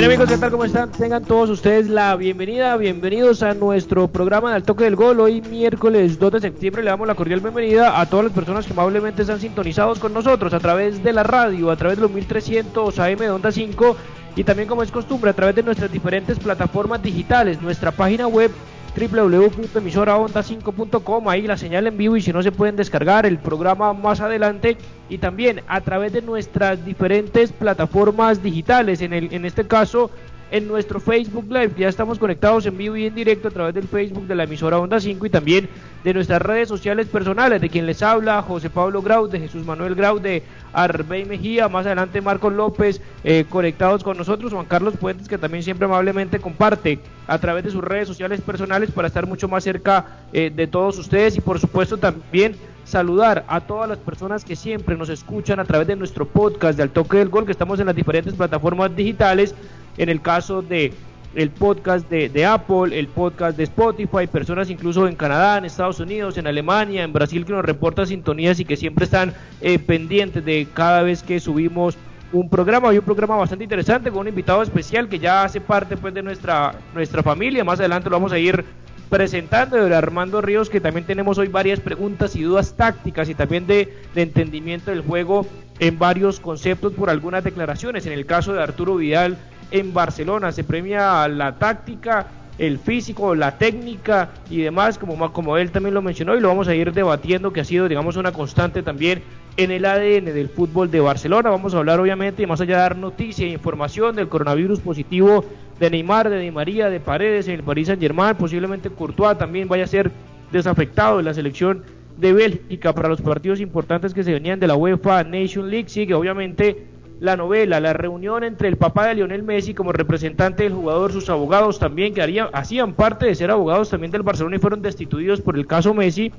Bien amigos, ¿qué tal? ¿Cómo están? Tengan todos ustedes la bienvenida, bienvenidos a nuestro programa del toque del gol. Hoy miércoles 2 de septiembre le damos la cordial bienvenida a todas las personas que amablemente están sintonizados con nosotros a través de la radio, a través de los 1300 AM de Onda 5 y también como es costumbre a través de nuestras diferentes plataformas digitales, nuestra página web www.emisoraonda5.com, ahí la señal en vivo y si no se pueden descargar el programa más adelante. Y también a través de nuestras diferentes plataformas digitales, en, el, en este caso en nuestro Facebook Live, ya estamos conectados en vivo y en directo a través del Facebook de la emisora Onda 5 y también de nuestras redes sociales personales, de quien les habla, José Pablo Grau, de Jesús Manuel Grau, de Arbey Mejía, más adelante Marcos López, eh, conectados con nosotros, Juan Carlos Puentes, que también siempre amablemente comparte a través de sus redes sociales personales para estar mucho más cerca eh, de todos ustedes y por supuesto también saludar a todas las personas que siempre nos escuchan a través de nuestro podcast de Al Toque del Gol, que estamos en las diferentes plataformas digitales, en el caso de el podcast de, Apple, el podcast de Spotify, personas incluso en Canadá, en Estados Unidos, en Alemania, en Brasil que nos reportan sintonías y que siempre están eh, pendientes de cada vez que subimos un programa, y un programa bastante interesante con un invitado especial que ya hace parte pues de nuestra, nuestra familia, más adelante lo vamos a ir presentando. De Armando Ríos, que también tenemos hoy varias preguntas y dudas tácticas y también de, entendimiento del juego en varios conceptos por algunas declaraciones. En el caso de Arturo Vidal en Barcelona, se premia la táctica, el físico, la técnica y demás, como, como él también lo mencionó y lo vamos a ir debatiendo, que ha sido, digamos, una constante también en el ADN del fútbol de Barcelona. Vamos a hablar, obviamente, y más allá de dar noticia e información del coronavirus positivo de Neymar, de Di María, de Paredes en el Paris Saint-Germain, posiblemente Courtois también vaya a ser desafectado de la selección de Bélgica para los partidos importantes que se venían de la UEFA Nation League. Sigue, obviamente, la novela, la reunión entre el papá de Lionel Messi como representante del jugador, sus abogados también, que harían, hacían parte de ser abogados también del Barcelona y fueron destituidos por el caso Messi,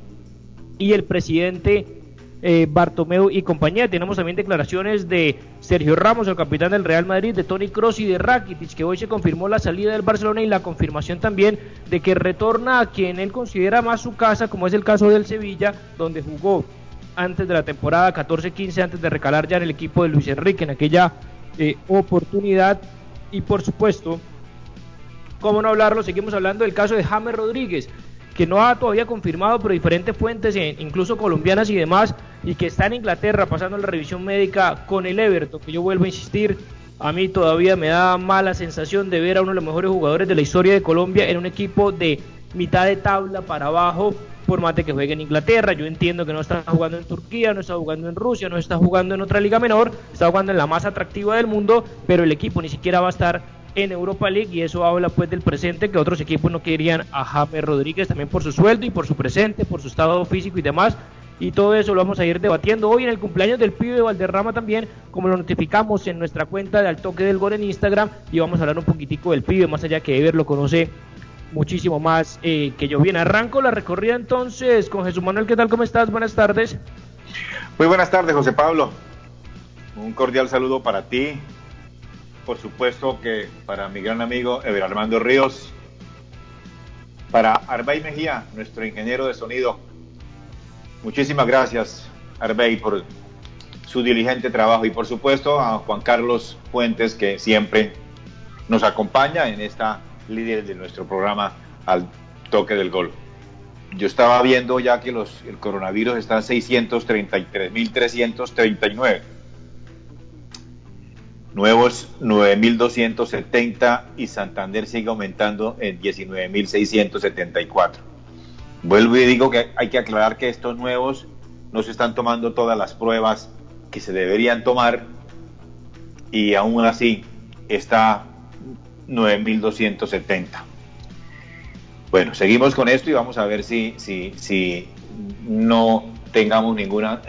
y el presidente eh, Bartomeu y compañía. Tenemos también declaraciones de Sergio Ramos, el capitán del Real Madrid, de Tony Kroos y de Rakitic, que hoy se confirmó la salida del Barcelona y la confirmación también de que retorna a quien él considera más su casa, como es el caso del Sevilla, donde jugó antes de la temporada 14-15, antes de recalar ya en el equipo de Luis Enrique en aquella eh, oportunidad. Y por supuesto, cómo no hablarlo, seguimos hablando del caso de James Rodríguez, que no ha todavía confirmado por diferentes fuentes, eh, incluso colombianas y demás, y que está en Inglaterra pasando la revisión médica con el Everton, que yo vuelvo a insistir, a mí todavía me da mala sensación de ver a uno de los mejores jugadores de la historia de Colombia en un equipo de mitad de tabla para abajo, por más de que juegue en Inglaterra. Yo entiendo que no está jugando en Turquía, no está jugando en Rusia, no está jugando en otra liga menor, está jugando en la más atractiva del mundo, pero el equipo ni siquiera va a estar en Europa League y eso habla pues del presente que otros equipos no querían a James Rodríguez también por su sueldo y por su presente, por su estado físico y demás. Y todo eso lo vamos a ir debatiendo hoy en el cumpleaños del pibe de Valderrama también, como lo notificamos en nuestra cuenta de Al Toque del Gol en Instagram. Y vamos a hablar un poquitico del pibe, más allá que Ever lo conoce muchísimo más eh, que yo. Bien, arranco la recorrida entonces con Jesús Manuel. ¿Qué tal? ¿Cómo estás? Buenas tardes. Muy buenas tardes, José Pablo. Un cordial saludo para ti. Por supuesto que para mi gran amigo Ever Armando Ríos. Para Arbey Mejía, nuestro ingeniero de sonido. Muchísimas gracias, Arbey, por su diligente trabajo. Y por supuesto a Juan Carlos Fuentes, que siempre nos acompaña en esta líder de nuestro programa al toque del gol. Yo estaba viendo ya que los, el coronavirus está en 633.339. Nuevos 9.270 y Santander sigue aumentando en 19.674. Vuelvo y digo que hay que aclarar que estos nuevos no se están tomando todas las pruebas que se deberían tomar y aún así está 9.270. Bueno, seguimos con esto y vamos a ver si, si, si no tengamos ninguna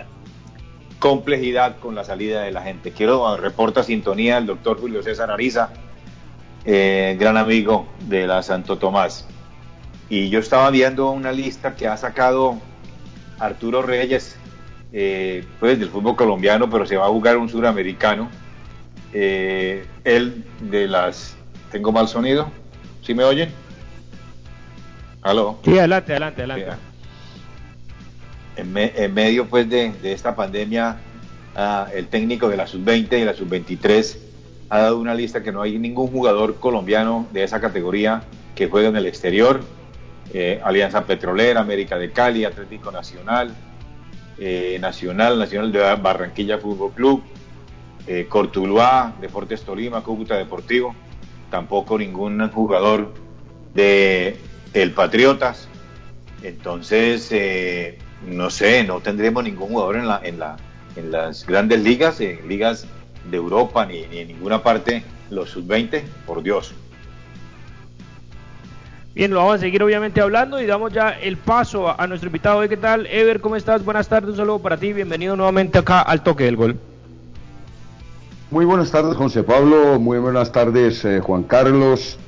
complejidad con la salida de la gente. Quiero reporta sintonía el doctor Julio César Ariza, eh, gran amigo de la Santo Tomás. Y yo estaba viendo una lista que ha sacado Arturo Reyes, eh, pues del fútbol colombiano, pero se va a jugar un suramericano. Eh, él de las... ¿Tengo mal sonido? ¿Sí me oyen? ¿Aló? Sí, adelante, adelante, adelante. En, en, medio pues de, de esta pandemia, uh, el técnico de la sub-20 y la sub-23 ha dado una lista que no hay ningún jugador colombiano de esa categoría que juegue en el exterior. Eh, Alianza Petrolera, América de Cali, Atlético Nacional, eh, Nacional, Nacional de Barranquilla Fútbol Club, eh, Cortuluá, Deportes Tolima, Cúcuta Deportivo, tampoco ningún jugador de el Patriotas. Entonces, eh, no sé, no tendremos ningún jugador en, la, en, la, en las grandes ligas, en ligas de Europa, ni, ni en ninguna parte, los sub-20, por Dios. Bien, lo vamos a seguir obviamente hablando y damos ya el paso a, nuestro invitado. ¿Qué tal, Ever? ¿Cómo estás? Buenas tardes, un saludo para ti. Bienvenido nuevamente acá al toque del gol. Muy buenas tardes, José Pablo. Muy buenas tardes, eh, Juan Carlos.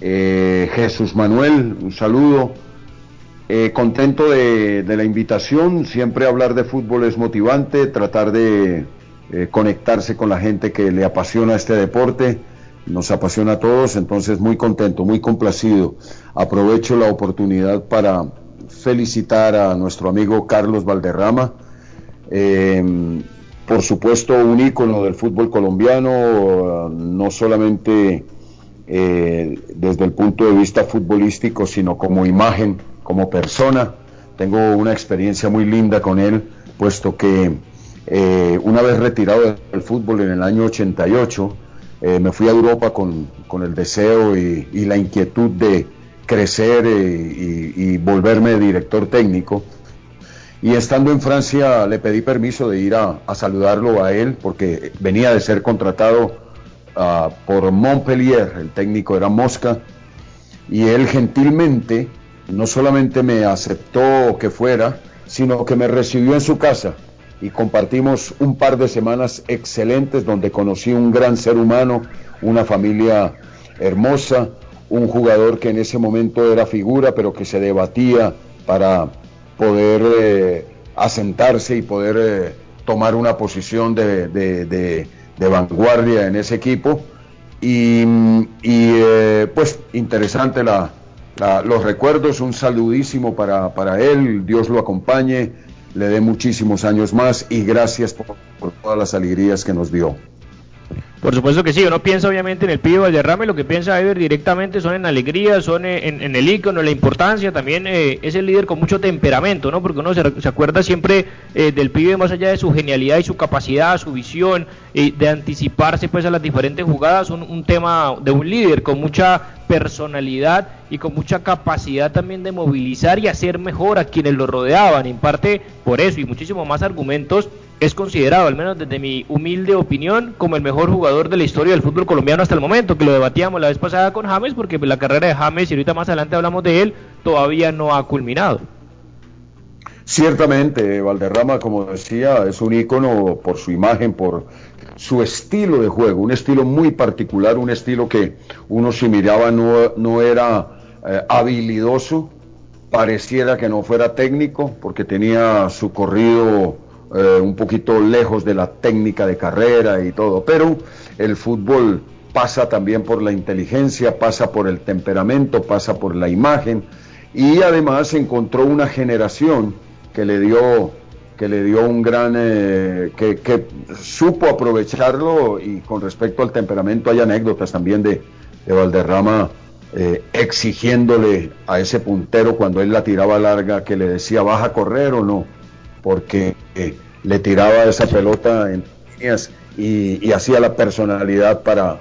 Eh, Jesús Manuel, un saludo. Eh, contento de, la invitación. Siempre hablar de fútbol es motivante, tratar de conectarse con la gente que le apasiona este deporte nos apasiona a todos, entonces muy contento, muy complacido. Aprovecho la oportunidad para felicitar a nuestro amigo Carlos Valderrama, por supuesto un ícono del fútbol colombiano, no solamente eh, desde el punto de vista futbolístico, sino como imagen, como persona. Tengo una experiencia muy linda con él, puesto que eh, una vez retirado del fútbol en el año 88, eh, me fui a Europa con, con el deseo y, la inquietud de crecer y, volverme director técnico. Y estando en Francia le pedí permiso de ir a, saludarlo a él porque venía de ser contratado uh, por Montpellier, el técnico era Mosca, y él gentilmente no solamente me aceptó que fuera, sino que me recibió en su casa. Y compartimos un par de semanas excelentes donde conocí un gran ser humano, una familia hermosa, un jugador que en ese momento era figura, pero que se debatía para poder eh, asentarse y poder eh, tomar una posición de, de, de, vanguardia en ese equipo. Y, y eh, pues interesante la, los recuerdos, un saludísimo para, para él, Dios lo acompañe le dé muchísimos años más y gracias por, todas las alegrías que nos dio. Por supuesto que sí, uno piensa obviamente en el pibe Valderrame, lo que piensa Ever directamente son en alegría, son en, el ícono, en la importancia, también eh, es el líder con mucho temperamento, ¿no? Porque uno se, se acuerda siempre eh, del pibe más allá de su genialidad y su capacidad, su visión, eh, de anticiparse pues a las diferentes jugadas, un, un tema de un líder con mucha personalidad y con mucha capacidad también de movilizar y hacer mejor a quienes lo rodeaban. En parte por eso y muchísimos más argumentos es considerado, al menos desde mi humilde opinión, como el mejor jugador de la historia del fútbol colombiano hasta el momento, que lo debatíamos la vez pasada con James, porque la carrera de James, y ahorita más adelante hablamos de él, todavía no ha culminado. Ciertamente, Valderrama, como decía, es un ícono por su imagen, por su estilo de juego, un estilo muy particular, un estilo que uno si miraba no, no era eh, habilidoso, pareciera que no fuera técnico, porque tenía su corrido eh, un poquito lejos de la técnica de carrera y todo, pero el fútbol pasa también por la inteligencia, pasa por el temperamento, pasa por la imagen y además encontró una generación que le dio que le dio un gran eh, que, supo aprovecharlo y con respecto al temperamento hay anécdotas también de, Valderrama eh, exigiéndole a ese puntero cuando él la tiraba larga que le decía baja a correr o no porque eh, le tiraba esa pelota en líneas y, hacía la personalidad para,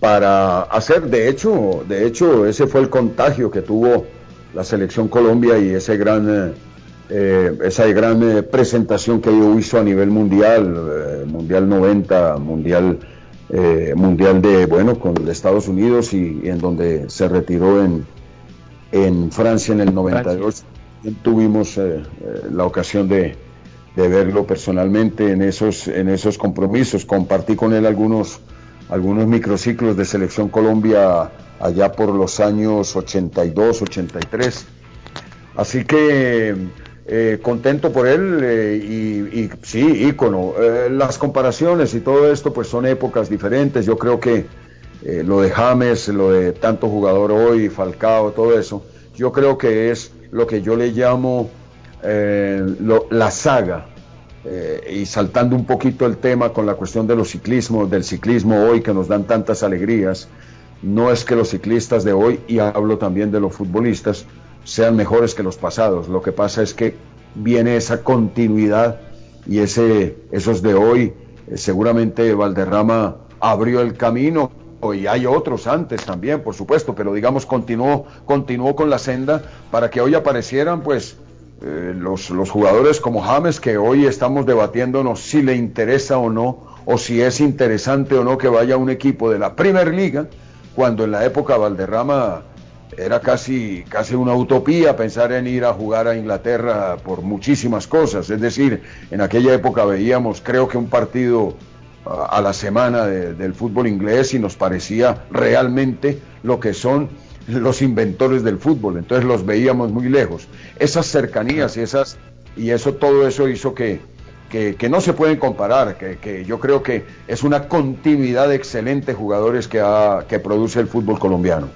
para hacer, de hecho, de hecho ese fue el contagio que tuvo la selección Colombia y ese gran eh, esa gran eh, presentación que hizo a nivel mundial, eh, mundial 90, mundial mundial de bueno con Estados Unidos y, en donde se retiró en en Francia en el 92 tuvimos la ocasión de, verlo personalmente en esos compromisos compartí con él algunos algunos microciclos de selección Colombia allá por los años 82 83 así que eh, contento por él eh, y, sí, ícono. Eh, las comparaciones y todo esto pues son épocas diferentes. Yo creo que lo de James, lo de tanto jugador hoy, Falcao, todo eso, yo creo que es lo que yo le llamo la saga. y saltando un poquito el tema con la cuestión de los ciclismos, del ciclismo hoy que nos dan tantas alegrías, no es que los ciclistas de hoy, y hablo también de los futbolistas, sean mejores que los pasados. Lo que pasa es que viene esa continuidad y ese, esos de hoy, eh, seguramente Valderrama abrió el camino y hay otros antes también, por supuesto, pero digamos continuó, continuó con la senda para que hoy aparecieran pues eh, los, los jugadores como James que hoy estamos debatiéndonos si le interesa o no o si es interesante o no que vaya un equipo de la Premier Liga cuando en la época Valderrama era casi, casi una utopía pensar en ir a jugar a Inglaterra por muchísimas cosas. Es decir, en aquella época veíamos, creo que un partido a la semana del fútbol inglés y nos parecía realmente lo que son los inventores del fútbol. Entonces los veíamos muy lejos. Esas cercanías y esas y eso todo eso hizo que, que, no se pueden comparar, que, que, yo creo que es una continuidad de excelentes jugadores que, que produce el fútbol colombiano.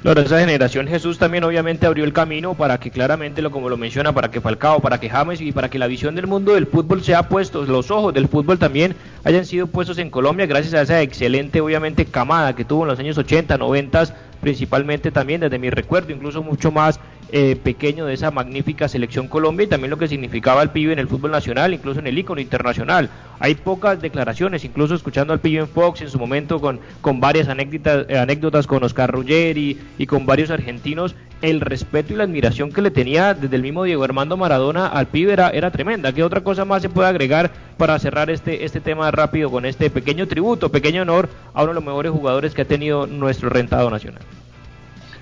Claro, esa generación Jesús también obviamente abrió el camino para que claramente, lo como lo menciona, para que Falcao, para que James y para que la visión del mundo del fútbol sea puesto, los ojos del fútbol también hayan sido puestos en Colombia gracias a esa excelente obviamente camada que tuvo en los años 80, 90, principalmente también desde mi recuerdo, incluso mucho más eh, pequeño de esa magnífica selección Colombia y también lo que significaba el pibe en el fútbol nacional, incluso en el ícono internacional. Hay pocas declaraciones, incluso escuchando al pibe en Fox en su momento con, con varias anécdotas, eh, anécdotas con Oscar Ruggeri y con varios argentinos, el respeto y la admiración que le tenía desde el mismo Diego Armando Maradona al pibe era, era tremenda. ¿Qué otra cosa más se puede agregar para cerrar este, este tema rápido con este pequeño tributo, pequeño honor a uno de los mejores jugadores que ha tenido nuestro rentado nacional?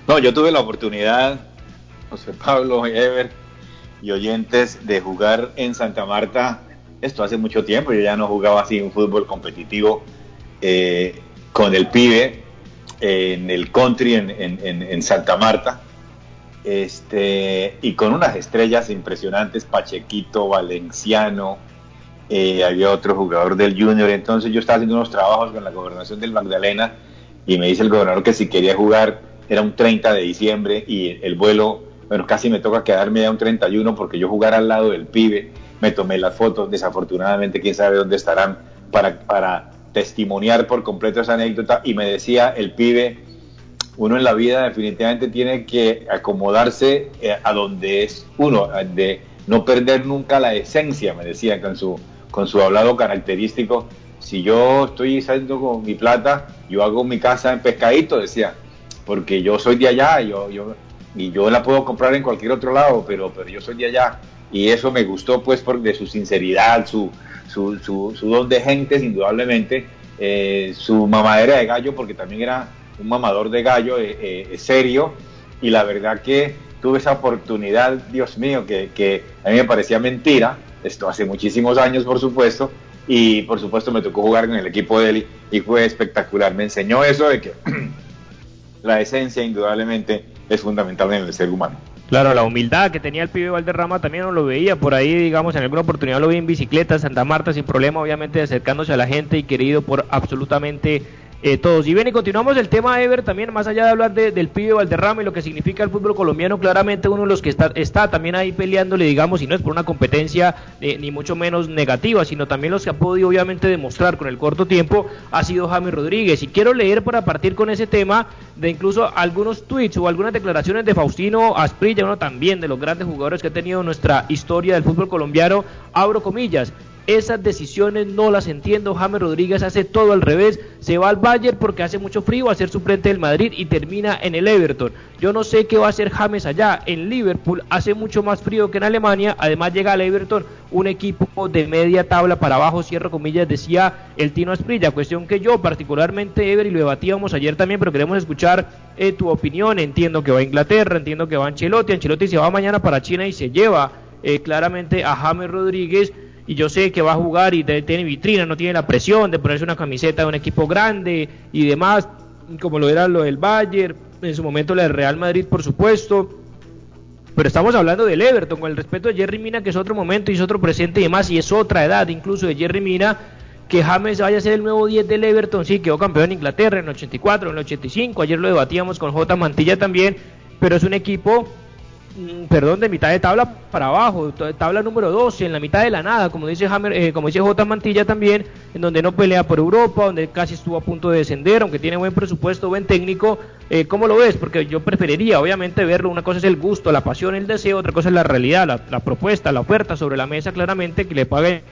No, yo tuve la oportunidad José Pablo, Ever y oyentes de jugar en Santa Marta. Esto hace mucho tiempo, yo ya no jugaba así un fútbol competitivo eh, con el pibe en el country en, Santa Marta. Este, y con unas estrellas impresionantes, Pachequito, Valenciano, eh, había otro jugador del Junior. Entonces yo estaba haciendo unos trabajos con la gobernación del Magdalena y me dice el gobernador que si quería jugar era un 30 de diciembre y el vuelo bueno, casi me toca quedarme ya un 31 porque yo jugar al lado del pibe, me tomé las fotos, desafortunadamente quién sabe dónde estarán para, para testimoniar por completo esa anécdota y me decía el pibe, uno en la vida definitivamente tiene que acomodarse eh, a donde es uno, de no perder nunca la esencia, me decía con su, con su hablado característico. Si yo estoy saliendo con mi plata, yo hago mi casa en pescadito, decía, porque yo soy de allá, yo, yo y yo la puedo comprar en cualquier otro lado, pero, pero yo soy de allá. Y eso me gustó pues por de su sinceridad, su, su, su, don de gentes, indudablemente, eh, su mamadera de gallo, porque también era un mamador de gallo eh, eh, serio, y la verdad que tuve esa oportunidad, Dios mío, que, que a mí me parecía mentira, esto hace muchísimos años, por supuesto, y por supuesto me tocó jugar en el equipo de él y fue espectacular. Me enseñó eso de que la esencia, indudablemente, es fundamental en el ser humano. Claro, la humildad que tenía el pibe Valderrama también no lo veía por ahí, digamos, en alguna oportunidad lo vi en bicicleta, Santa Marta, sin problema, obviamente acercándose a la gente y querido por absolutamente eh, todos. Y bien, y continuamos el tema Ever también, más allá de hablar del pibe Valderrama y lo que significa el fútbol colombiano, claramente uno de los que está, está también ahí peleándole, digamos, y no es por una competencia eh, ni mucho menos negativa, sino también los que ha podido obviamente demostrar con el corto tiempo, ha sido James Rodríguez. Y quiero leer para partir con ese tema de incluso algunos tweets o algunas declaraciones de Faustino Asprilla, uno también de los grandes jugadores que ha tenido nuestra historia del fútbol colombiano, abro comillas, esas decisiones no las entiendo. James Rodríguez hace todo al revés. Se va al Bayern porque hace mucho frío a ser suplente del Madrid y termina en el Everton. Yo no sé qué va a hacer James allá. En Liverpool hace mucho más frío que en Alemania. Además llega al Everton un equipo de media tabla para abajo, cierro comillas, decía el Tino Asprilla. Cuestión que yo particularmente, Ever, y lo debatíamos ayer también, pero queremos escuchar eh, tu opinión. Entiendo que va a Inglaterra, entiendo que va a Ancelotti. Ancelotti se va mañana para China y se lleva eh, claramente a James Rodríguez y yo sé que va a jugar y tiene vitrina, no tiene la presión de ponerse una camiseta de un equipo grande y demás, como lo era lo del Bayern, en su momento la del Real Madrid, por supuesto. Pero estamos hablando del Everton, con el respeto de Jerry Mina, que es otro momento y es otro presente y demás, y es otra edad incluso de Jerry Mina, que James vaya a ser el nuevo 10 del Everton, sí, quedó campeón en Inglaterra en el 84, en el 85, ayer lo debatíamos con J. Mantilla también, pero es un equipo perdón, de mitad de tabla para abajo, tabla número 12, en la mitad de la nada, como dice Hammer, eh, como dice J. Mantilla también, en donde no pelea por Europa, donde casi estuvo a punto de descender, aunque tiene buen presupuesto, buen técnico. Eh, ¿Cómo lo ves? Porque yo preferiría, obviamente, verlo. Una cosa es el gusto, la pasión, el deseo, otra cosa es la realidad, la, la propuesta, la oferta sobre la mesa, claramente, que le pague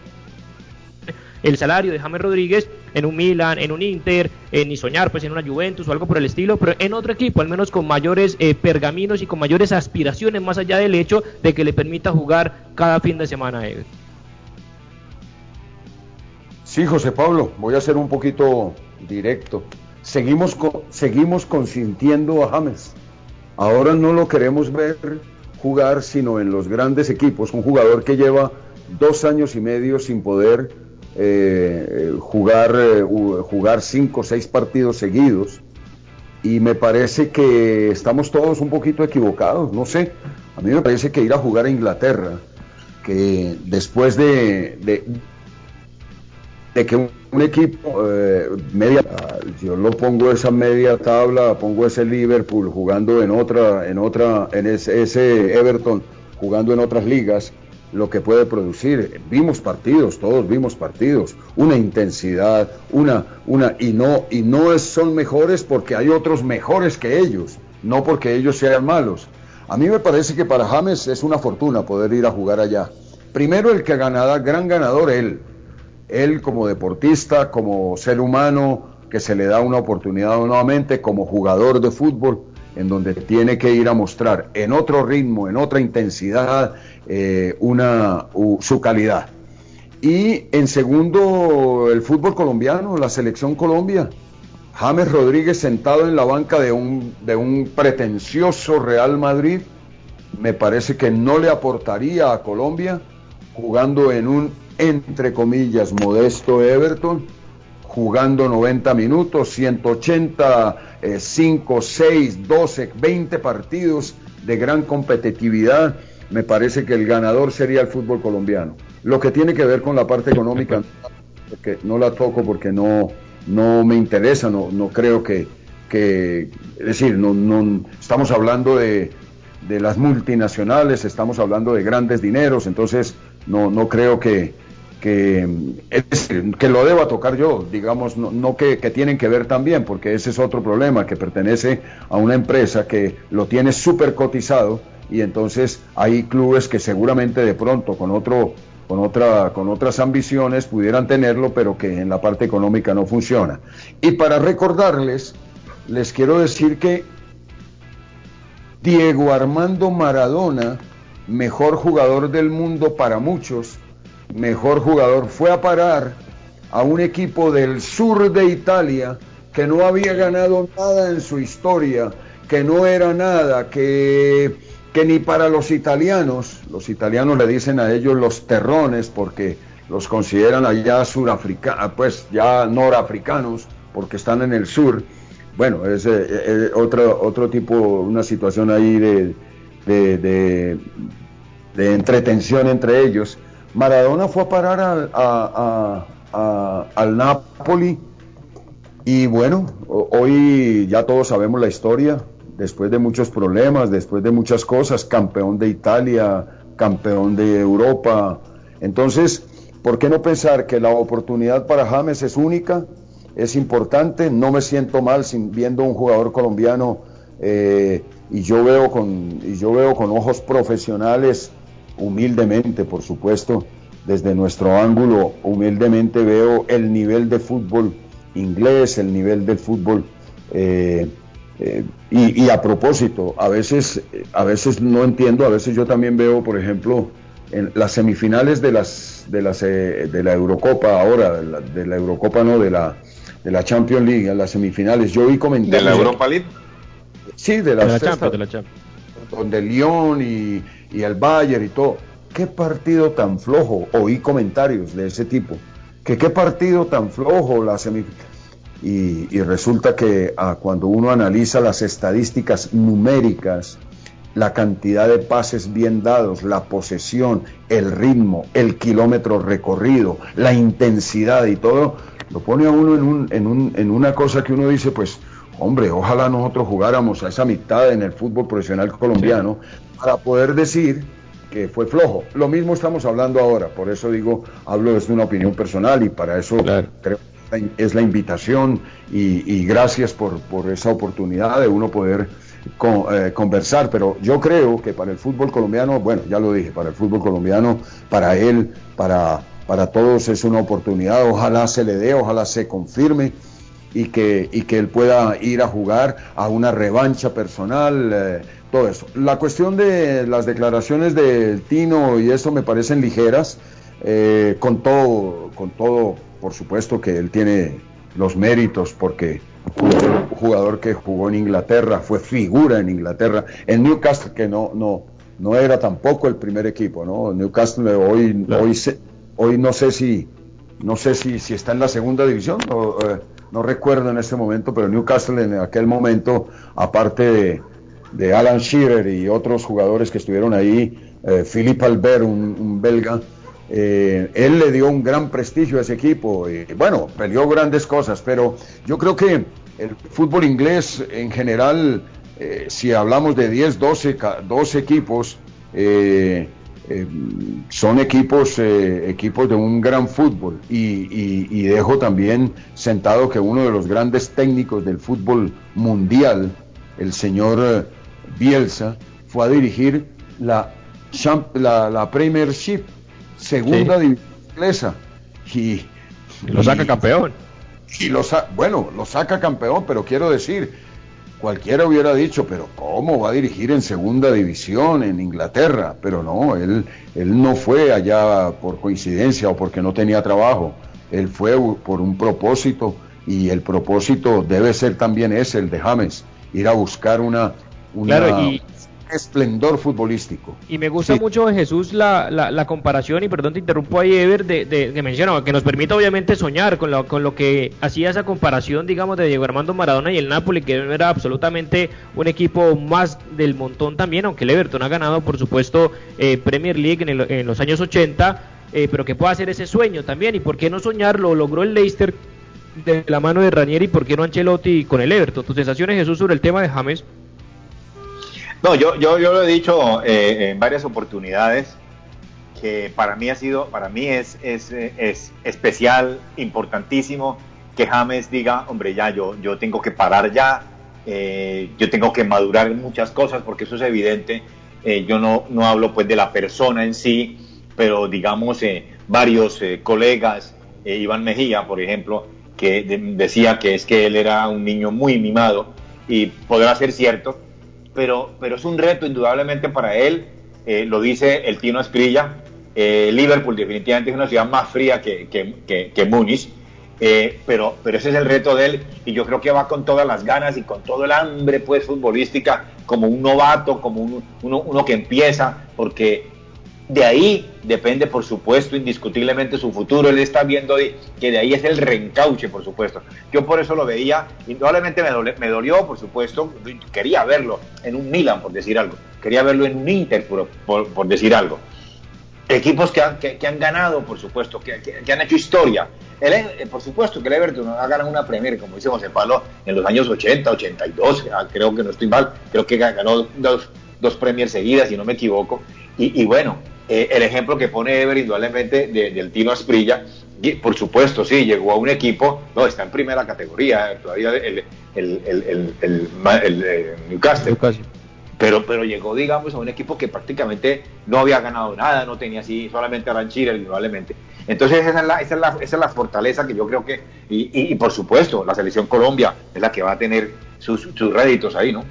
el salario de James Rodríguez en un Milan, en un Inter, en ni soñar pues en una Juventus o algo por el estilo, pero en otro equipo, al menos con mayores eh, pergaminos y con mayores aspiraciones, más allá del hecho de que le permita jugar cada fin de semana a él. Sí, José Pablo, voy a ser un poquito directo. Seguimos, seguimos consintiendo a James. Ahora no lo queremos ver jugar sino en los grandes equipos. Un jugador que lleva dos años y medio sin poder eh, jugar, eh, jugar cinco o seis partidos seguidos. Y me parece que estamos todos un poquito equivocados, no sé, a mí me parece que ir a jugar a Inglaterra, que después de, de, que un, equipo eh, media, yo lo pongo esa media tabla, pongo ese Liverpool jugando en otra, en otra, en ese Everton jugando en otras ligas, lo que puede producir. Vimos partidos, todos vimos partidos, una intensidad, una, una, y no, y no son mejores porque hay otros mejores que ellos, no porque ellos sean malos. A mí me parece que para James es una fortuna poder ir a jugar allá. Primero el que ganada, gran ganador él, él como deportista, como ser humano, que se le da una oportunidad nuevamente como jugador de fútbol en donde tiene que ir a mostrar en otro ritmo, en otra intensidad, eh, una, su calidad. Y en segundo, el fútbol colombiano, la selección Colombia. James Rodríguez sentado en la banca de un, de un pretencioso Real Madrid, me parece que no le aportaría a Colombia jugando en un, entre comillas, modesto Everton jugando 90 minutos, 180, 5, 6, 12, 20 partidos de gran competitividad. Me parece que el ganador sería el fútbol colombiano. Lo que tiene que ver con la parte económica, no la toco porque no, no me interesa, no, no creo que, que es decir, no, no, estamos hablando de, de las multinacionales, estamos hablando de grandes dineros, entonces no, no creo que, que, que lo deba tocar yo, digamos, no, que, tienen que ver también, porque ese es otro problema, que pertenece a una empresa que lo tiene súper cotizado y entonces hay clubes que seguramente de pronto con otro con otra con otras ambiciones pudieran tenerlo, pero que en la parte económica no funciona. Y para recordarles, les quiero decir que Diego Armando Maradona, mejor jugador del mundo para muchos, mejor jugador, fue a parar a un equipo del sur de Italia que no había ganado nada en su historia, que no era nada, que, que ni para los italianos, los italianos le dicen a ellos los terrones porque los consideran allá surafricanos, pues ya norafricanos, porque están en el sur. Bueno, es eh, eh, otro, otro tipo, una situación ahí de, de, de entretención entre ellos. Maradona fue a parar al, a, Napoli Y bueno, hoy ya todos sabemos la historia, después de muchos problemas, después de muchas cosas, campeón de Italia, campeón de Europa. Entonces, ¿por qué no pensar que la oportunidad para James es única, es importante? No me siento mal sin, viendo un jugador colombiano eh, y yo veo con y yo veo con ojos profesionales, humildemente, por supuesto, desde nuestro ángulo, humildemente veo el nivel de fútbol inglés, el nivel del fútbol. Eh, eh, y, a propósito, a veces, a veces no entiendo, a veces yo también veo, por ejemplo, en las semifinales de las de las eh, de la Eurocopa ahora, de la, Eurocopa no, de la de la Champions League, en las semifinales, yo vi comentarios. ¿De la Europa League? Sí, de, la Champions, de la Champions. Donde Lyon y, y el Bayern y todo. ¿Qué partido tan flojo? Oí comentarios de ese tipo. Que qué partido tan flojo la semifinal y, resulta que ah, cuando uno analiza las estadísticas numéricas, la cantidad de pases bien dados, la posesión, el ritmo, el kilómetro recorrido, la intensidad y todo, lo pone a uno en, un, en, un, en una cosa que uno dice, pues, hombre, ojalá nosotros jugáramos a esa mitad en el fútbol profesional colombiano para poder decir que fue flojo. Lo mismo estamos hablando ahora, por eso digo, hablo desde una opinión personal y para eso creo es la invitación y, gracias por, esa oportunidad de uno poder eh, conversar, pero yo creo que para el fútbol colombiano, bueno, ya lo dije, para el fútbol colombiano, para él, para, para todos es una oportunidad, ojalá se le dé, ojalá se confirme y que, y que él pueda ir a jugar a una revancha personal, eh, todo eso. La cuestión de las declaraciones del Tino y eso me parecen ligeras, eh, con todo, con todo por supuesto que él tiene los méritos porque un jugador que jugó en Inglaterra, fue figura en Inglaterra, en Newcastle que no no no era tampoco el primer equipo, ¿no? Newcastle hoy hoy hoy no sé si no sé si, si está en la segunda división, no, eh, no recuerdo en este momento, pero Newcastle en aquel momento, aparte de, Alan Shearer y otros jugadores que estuvieron ahí, eh, Philippe Albert, un belga, eh, él le dio un gran prestigio a ese equipo. Y, bueno, peleó grandes cosas, pero yo creo que el fútbol inglés en general, eh, si hablamos de 10, 12, 12 equipos, eh, son equipos, equipos de un gran fútbol. Y, dejo también sentado que uno de los grandes técnicos del fútbol mundial, el señor Bielsa, fue a dirigir la, la, la Premiership segunda división inglesa. Y, lo saca campeón. Y lo bueno, lo saca campeón, pero quiero decir, cualquiera hubiera dicho, pero ¿cómo va a dirigir en segunda división en Inglaterra? Pero no, él, él no fue allá por coincidencia o porque no tenía trabajo. Él fue por un propósito y el propósito debe ser también ese, el de James, ir a buscar una, una, esplendor futbolístico. Y me gusta mucho, Jesús, la, la, comparación, y perdón te interrumpo ahí, Ever, de, de, que que nos permite obviamente soñar con lo, con lo que hacía esa comparación, digamos, de Diego Armando Maradona y el Napoli, que era absolutamente un equipo más del montón también, aunque el Everton ha ganado, por supuesto, eh, Premier League en, en, los años 80, eh, pero que pueda hacer ese sueño también, y por qué no soñar, lo logró el Leicester de la mano de Ranieri, y por qué no Ancelotti con el Everton. Tus sensaciones, Jesús, sobre el tema de James. No, yo, yo, yo lo he dicho eh, en varias oportunidades que para mí ha sido, para mí es, es, es, especial, importantísimo que James diga, hombre, ya yo, yo tengo que parar ya, eh, yo tengo que madurar muchas cosas porque eso es evidente. Eh, yo no, no hablo pues de la persona en sí, pero digamos varios colegas, Iván Mejía, por ejemplo, que decía que es que él era un niño muy mimado y podrá ser cierto, pero, pero es un reto indudablemente para él, eh, lo dice el Tino Escrilla, eh, Liverpool definitivamente es una ciudad más fría que, que, que, Múnich, eh, pero, pero ese es el reto de él y yo creo que va con todas las ganas y con todo el hambre pues futbolística como un novato, como uno, uno que empieza, porque de ahí depende, por supuesto, indiscutiblemente su futuro. Él está viendo que de ahí es el reencauche, por supuesto. Yo por eso lo veía, indudablemente me, me dolió, por supuesto. Quería verlo en un Milan, por decir algo. Quería verlo en un Inter, por, decir algo. equipos que han, ganado, por supuesto, que, han hecho historia. Eh, por supuesto que el Everton ha ganado una Premier, como dice José Pablo, en los años 80, 82, ah, creo que no estoy mal, creo que ganó dos, dos seguidas, si no me equivoco. Y, bueno, eh, el ejemplo que pone Ever indudablemente del Tino Asprilla, por supuesto, sí, llegó a un equipo, no, está en primera categoría, todavía el, el, el, el Newcastle pero, pero llegó, digamos, a un equipo que prácticamente no había ganado nada, no tenía así, solamente a Ranchira, probablemente. Entonces esa es, la, esa, es la, esa es la fortaleza que yo creo que, y, y, por supuesto, la selección Colombia es la que va a tener sus, sus réditos ahí, ¿no?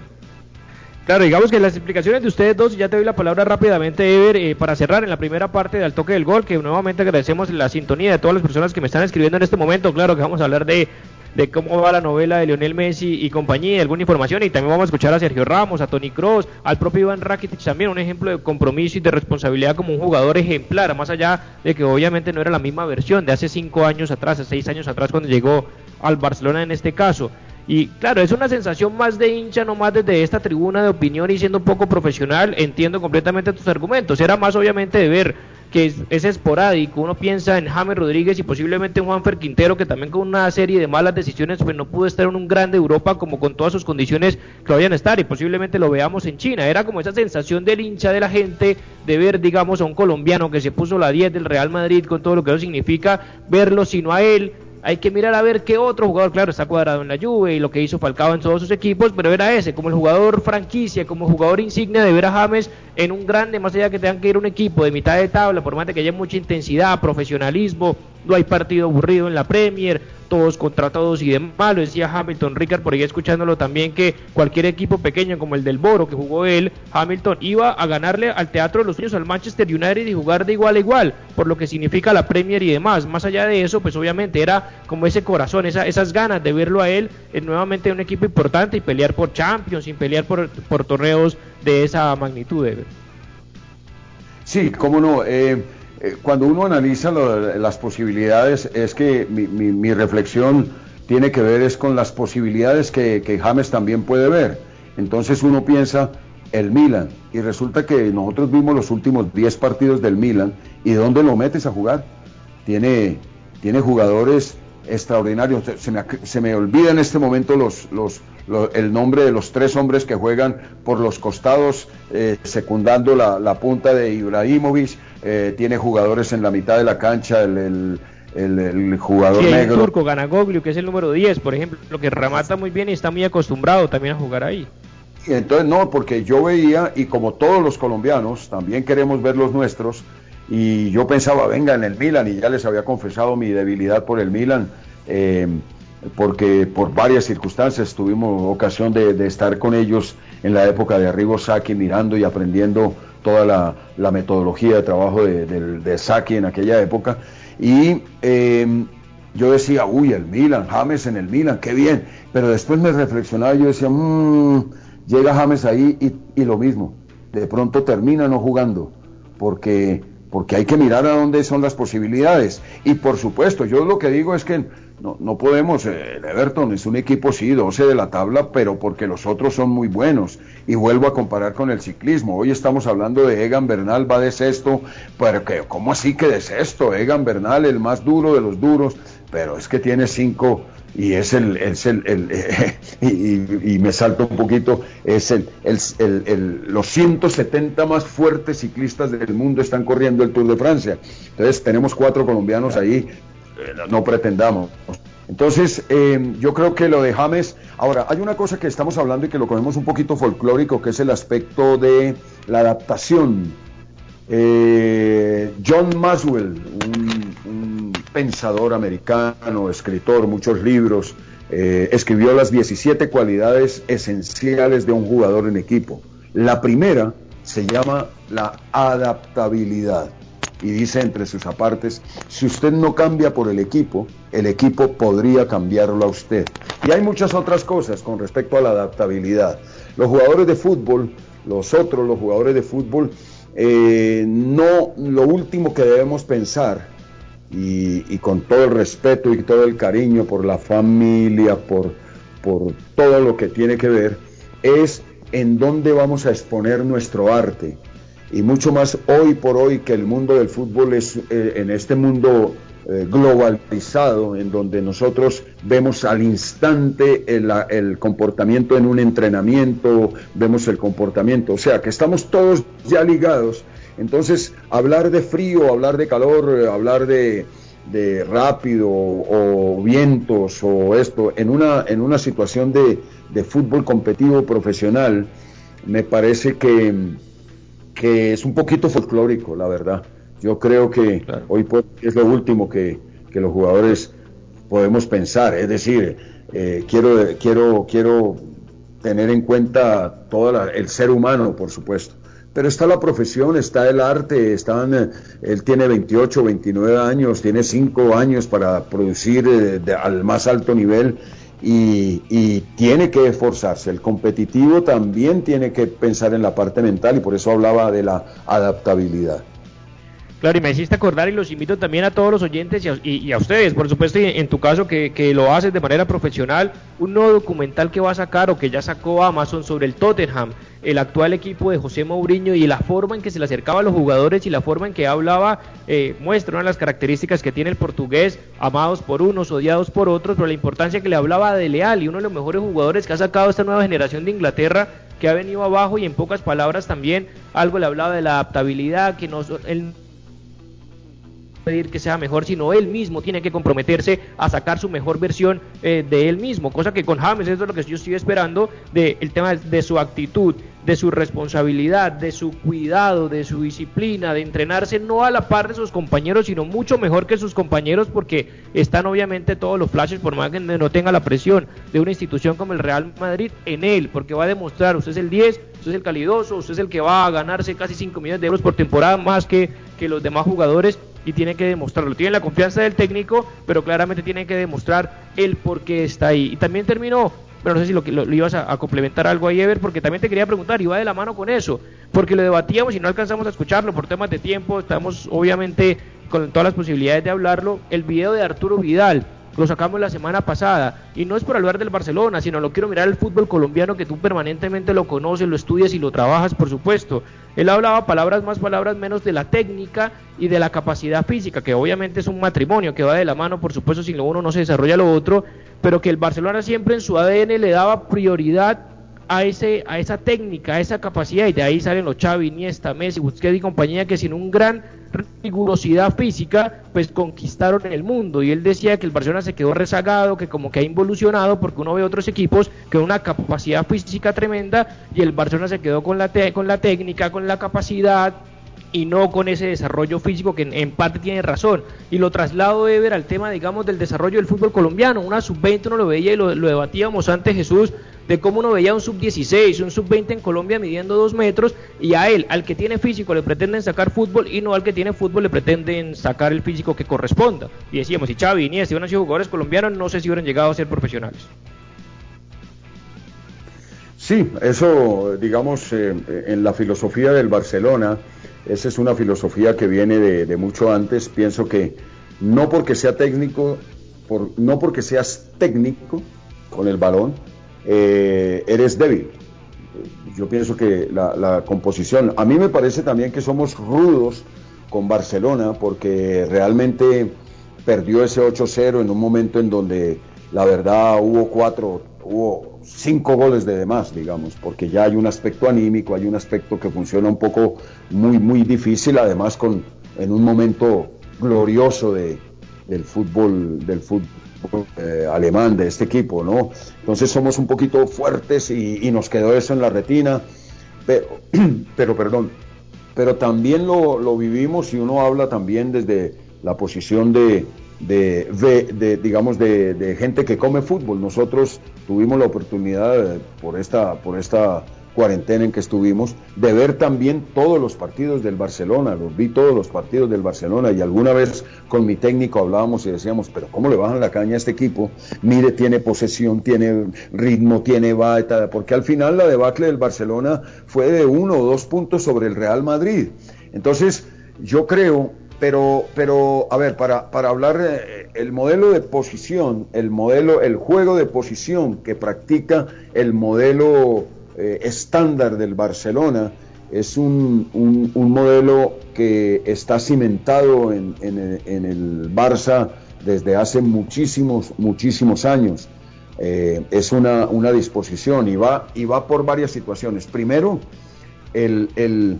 Claro, digamos que las explicaciones de ustedes dos, y ya te doy la palabra rápidamente, Ever, eh, para cerrar en la primera parte del toque del gol, que nuevamente agradecemos la sintonía de todas las personas que me están escribiendo en este momento. Claro que vamos a hablar de de cómo va la novela de Lionel Messi y compañía, alguna información y también vamos a escuchar a Sergio Ramos, a Tony Cross, al propio Iván Rakitic también, un ejemplo de compromiso y de responsabilidad como un jugador ejemplar, más allá de que obviamente no era la misma versión de hace cinco años atrás, hace seis años atrás cuando llegó al Barcelona en este caso. Y claro, es una sensación más de hincha, no más desde esta tribuna de opinión y siendo un poco profesional, entiendo completamente tus argumentos. Era más obviamente de ver que es, esporádico. Uno piensa en James Rodríguez y posiblemente en Juanfer Quintero, que también con una serie de malas decisiones pues no pudo estar en un grande Europa como con todas sus condiciones que vayan a estar y posiblemente lo veamos en China. Era como esa sensación del hincha de la gente de ver, digamos, a un colombiano que se puso la 10 del Real Madrid con todo lo que eso significa, verlo sino a él hay que mirar a ver qué otro jugador, claro, está cuadrado en la Juve y lo que hizo Falcao en todos sus equipos, pero era ese, como el jugador franquicia, como jugador insignia de ver a James en un grande, más allá que tengan que ir un equipo de mitad de tabla, por más de que haya mucha intensidad, profesionalismo, no hay partido aburrido en la Premier, todos contra todos y demás. Lo decía Hamilton Ricard por ahí escuchándolo también que cualquier equipo pequeño como el del Boro que jugó él, Hamilton iba a ganarle al Teatro de los Sueños al Manchester United y jugar de igual a igual, por lo que significa la Premier y demás. Más allá de eso, pues obviamente era como ese corazón, esa, esas ganas de verlo a él en nuevamente un equipo importante y pelear por Champions, sin pelear por, por torneos de esa magnitud. Sí, cómo no. Eh, eh, cuando uno analiza las posibilidades, es que mi, reflexión tiene que ver es con las posibilidades que, James también puede ver. Entonces uno piensa el Milan y resulta que nosotros vimos los últimos 10 partidos del Milan y ¿dónde lo metes a jugar? Tiene, tiene jugadores extraordinarios. Se me, se me olvida en este momento los, los, el nombre de los tres hombres que juegan por los costados, eh, secundando la, la, punta de Ibrahimovic. Eh, tiene jugadores en la mitad de la cancha, el, el, jugador sí, negro. El turco Ganagoglio, que es el número 10, por ejemplo, lo que remata muy bien y está muy acostumbrado también a jugar ahí. Y entonces no, porque yo veía, y como todos los colombianos, también queremos ver los nuestros, y yo pensaba, venga, en el Milan, y ya les había confesado mi debilidad por el Milan, eh, porque por varias circunstancias tuvimos ocasión de, estar con ellos en la época de Arrigo Saki, mirando y aprendiendo toda la, metodología de trabajo de, de, Saki en aquella época. Y eh, yo decía, uy, el Milan, James en el Milan, qué bien. Pero después me reflexionaba y yo decía, mmm, llega James ahí y, y lo mismo. De pronto termina no jugando, porque porque hay que mirar a dónde son las posibilidades. Y por supuesto, yo lo que digo es que no, no podemos, eh, el Everton es un equipo, sí, 12 de la tabla, pero porque los otros son muy buenos. Y vuelvo a comparar con el ciclismo. Hoy estamos hablando de Egan Bernal, va de sexto, pero que, ¿cómo así que de sexto? Egan Bernal, el más duro de los duros, pero es que tiene cinco y es el, es el, y, me salto un poquito, es el, el, los 170 más fuertes ciclistas del mundo están corriendo el Tour de Francia. Entonces tenemos cuatro colombianos ahí, eh, no pretendamos. Entonces, eh, yo creo que lo de James, ahora, hay una cosa que estamos hablando y que lo cogemos un poquito folclórico, que es el aspecto de la adaptación. Eh, John Maswell, un pensador americano, escritor, muchos libros, eh, escribió las 17 cualidades esenciales de un jugador en equipo. La primera se llama la adaptabilidad y dice entre sus apartes, si usted no cambia por el equipo, el equipo podría cambiarlo a usted. Y hay muchas otras cosas con respecto a la adaptabilidad. Los jugadores de fútbol, los otros, los jugadores de fútbol, eh, no, lo último que debemos pensar y, con todo el respeto y todo el cariño por la familia, por, por todo lo que tiene que ver, es en dónde vamos a exponer nuestro arte. y mucho más hoy por hoy que el mundo del fútbol es eh, en este mundo eh, globalizado en donde nosotros vemos al instante el, el, comportamiento en un entrenamiento, vemos el comportamiento, o sea que estamos todos ya ligados. Entonces, hablar de frío, hablar de calor, eh, hablar de, de rápido o vientos o esto en una, en una situación de, de fútbol competitivo profesional, me parece que, que es un poquito folclórico, la verdad. Yo creo que hoy es lo último que, los jugadores podemos pensar. Es decir, eh, quiero, quiero, quiero tener en cuenta todo el ser humano, por supuesto. Pero está la profesión, está el arte, están, eh, él tiene 28, 29 años, tiene 5 años para producir eh, al más alto nivel y, tiene que esforzarse. El competitivo también tiene que pensar en la parte mental y por eso hablaba de la adaptabilidad. Claro, y me hiciste acordar y los invito también a todos los oyentes y a, ustedes, por supuesto, y en tu caso que, que, lo haces de manera profesional, un nuevo documental que va a sacar o que ya sacó Amazon sobre el Tottenham, el actual equipo de José Mourinho y la forma en que se le acercaba a los jugadores y la forma en que hablaba, eh, muestra una de las características que tiene el portugués, amados por unos, odiados por otros, pero la importancia que le hablaba de Leal y uno de los mejores jugadores que ha sacado esta nueva generación de Inglaterra que ha venido abajo y en pocas palabras también algo le hablaba de la adaptabilidad, que no, él pedir que sea mejor, sino él mismo tiene que comprometerse a sacar su mejor versión eh, de él mismo, cosa que con James eso es lo que yo estoy esperando del el tema de su actitud, de su responsabilidad, de su cuidado, de su disciplina, de entrenarse no a la par de sus compañeros, sino mucho mejor que sus compañeros porque están obviamente todos los flashes, por más que no tenga la presión de una institución como el Real Madrid en él, porque va a demostrar, usted es el 10, usted es el calidoso, usted es el que va a ganarse casi 5 millones de euros por temporada más que, que los demás jugadores y tiene que demostrarlo. Tiene la confianza del técnico, pero claramente tiene que demostrar el por qué está ahí. Y también terminó, pero no sé si lo, lo, lo ibas a, complementar algo ahí, Ever, porque también te quería preguntar, iba de la mano con eso, porque lo debatíamos y no alcanzamos a escucharlo por temas de tiempo, estamos obviamente con todas las posibilidades de hablarlo, el video de Arturo Vidal lo sacamos la semana pasada. Y no es por hablar del Barcelona, sino lo quiero mirar el fútbol colombiano que tú permanentemente lo conoces, lo estudias y lo trabajas, por supuesto. Él hablaba palabras más, palabras menos de la técnica y de la capacidad física, que obviamente es un matrimonio que va de la mano, por supuesto, si lo uno no se desarrolla lo otro, pero que el Barcelona siempre en su ADN le daba prioridad a, ese, a esa técnica, a esa capacidad, y de ahí salen los Xavi, Iniesta, Messi, Busquets y compañía, que sin un gran rigurosidad física, pues conquistaron el mundo. Y él decía que el Barcelona se quedó rezagado, que como que ha involucionado, porque uno ve otros equipos que una capacidad física tremenda, y el Barcelona se quedó con la, con la técnica, con la capacidad, y no con ese desarrollo físico que en, parte tiene razón. Y lo traslado, Ever, al tema, digamos, del desarrollo del fútbol colombiano. Una sub-20 uno lo veía y lo, lo, debatíamos antes, Jesús, de cómo uno veía un sub-16, un sub-20 en Colombia midiendo dos metros y a él, al que tiene físico, le pretenden sacar fútbol y no al que tiene fútbol le pretenden sacar el físico que corresponda. Y decíamos, si Xavi, Iniesta si hubieran sido jugadores colombianos, no sé si hubieran llegado a ser profesionales. Sí, eso, digamos, eh, en la filosofía del Barcelona, esa es una filosofía que viene de, mucho antes. Pienso que no porque sea técnico, no porque seas técnico con el balón, eh, eres débil. Yo pienso que la, composición, a mí me parece también que somos rudos con Barcelona porque realmente perdió ese 8-0 en un momento en donde la verdad hubo cuatro, hubo cinco goles de demás, digamos, porque ya hay un aspecto anímico, hay un aspecto que funciona un poco muy, muy difícil, además con en un momento glorioso de, del fútbol, del fútbol eh, alemán de este equipo, ¿no? Entonces somos un poquito fuertes y, nos quedó eso en la retina, pero, pero perdón, pero también lo, vivimos y uno habla también desde la posición de, de, digamos, de, gente que come fútbol. Nosotros tuvimos la oportunidad por esta, por esta cuarentena en que estuvimos, de ver también todos los partidos del Barcelona, los vi todos los partidos del Barcelona y alguna vez con mi técnico hablábamos y decíamos, pero ¿cómo le bajan la caña a este equipo? Mire, tiene posesión, tiene ritmo, tiene bata, porque al final la debacle del Barcelona fue de uno o dos puntos sobre el Real Madrid. Entonces, yo creo, pero, pero a ver, para, para hablar, eh, el modelo de posición, el modelo, el juego de posición que practica el modelo eh, estándar del Barcelona es un, modelo que está cimentado en, el, Barça desde hace muchísimos, muchísimos años. Eh, es una, disposición y va, y va por varias situaciones. Primero, el,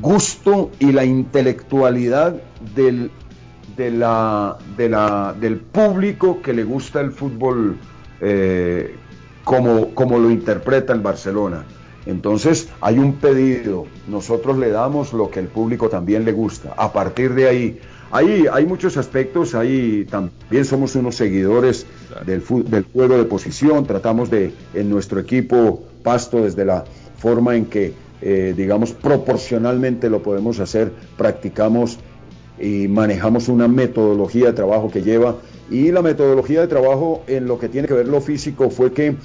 gusto y la intelectualidad del, de la, del público que le gusta el fútbol eh, como, como lo interpreta el Barcelona. Entonces hay un pedido, nosotros le damos lo que el público también le gusta. A partir de ahí, hay, hay muchos aspectos, ahí también somos unos seguidores del, del juego de posición, tratamos de, en nuestro equipo, Pasto, desde la forma en que, eh, digamos, proporcionalmente lo podemos hacer, practicamos y manejamos una metodología de trabajo que lleva, y la metodología de trabajo en lo que tiene que ver lo físico fue que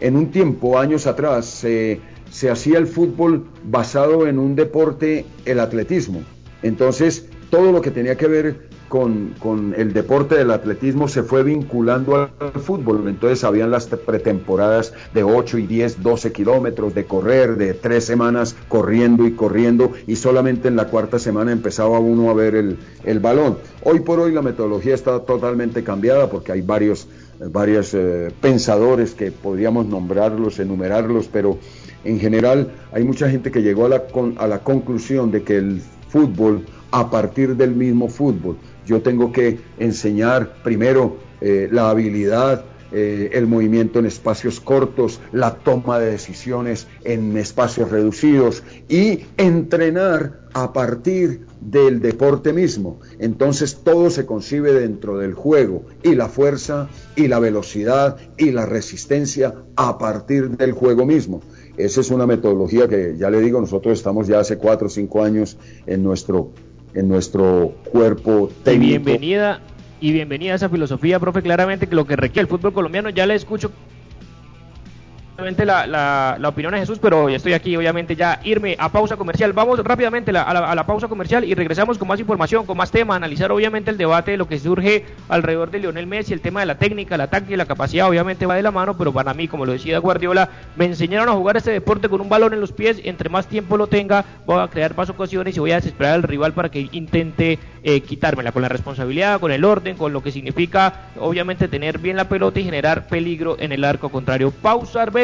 en un tiempo, años atrás, se hacía el fútbol basado en un deporte, el atletismo. Entonces, todo lo que tenía que ver con, el deporte del atletismo se fue vinculando al fútbol. Entonces habían las pretemporadas de 8 y 10, 12 kilómetros de correr, de tres semanas corriendo y corriendo, y solamente en la cuarta semana empezaba uno a ver el, el balón. Hoy por hoy la metodología está totalmente cambiada porque hay varios, varios eh, pensadores que podríamos nombrarlos, enumerarlos, pero en general hay mucha gente que llegó a la, a la conclusión de que el fútbol, a partir del mismo fútbol, yo tengo que enseñar primero eh, la habilidad, eh, el movimiento en espacios cortos, la toma de decisiones en espacios reducidos y entrenar a partir del deporte mismo. Entonces todo se concibe dentro del juego y la fuerza y la velocidad y la resistencia a partir del juego mismo. Esa es una metodología que ya le digo, nosotros estamos ya hace cuatro o cinco años en nuestro, en nuestro cuerpo técnico. Y bienvenida, y bienvenida a esa filosofía, profe, claramente que lo que requiere el fútbol colombiano, ya le escucho la, la, la, opinión de Jesús, pero estoy aquí, obviamente, ya irme a pausa comercial. Vamos rápidamente a, la, pausa comercial y regresamos con más información, con más tema, analizar obviamente el debate de lo que surge alrededor de Lionel Messi, el tema de la técnica, la táctica y la capacidad, obviamente va de la mano, pero para mí, como lo decía Guardiola, me enseñaron a jugar este deporte con un balón en los pies, entre más tiempo lo tenga, voy a crear más ocasiones y voy a desesperar al rival para que intente eh, quitármela, con la responsabilidad, con el orden, con lo que significa, obviamente, tener bien la pelota y generar peligro en el arco contrario. Pausa,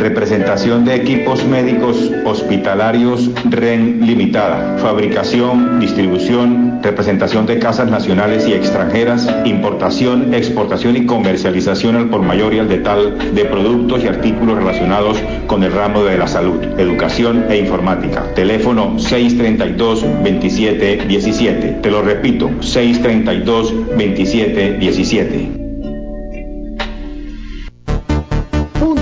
Representación de equipos médicos hospitalarios REN Limitada. Fabricación, distribución, representación de casas nacionales y extranjeras, importación, exportación y comercialización al por mayor y al detal de productos y artículos relacionados con el ramo de la salud, educación e informática. Teléfono 632-2717. Te lo repito, 632-2717.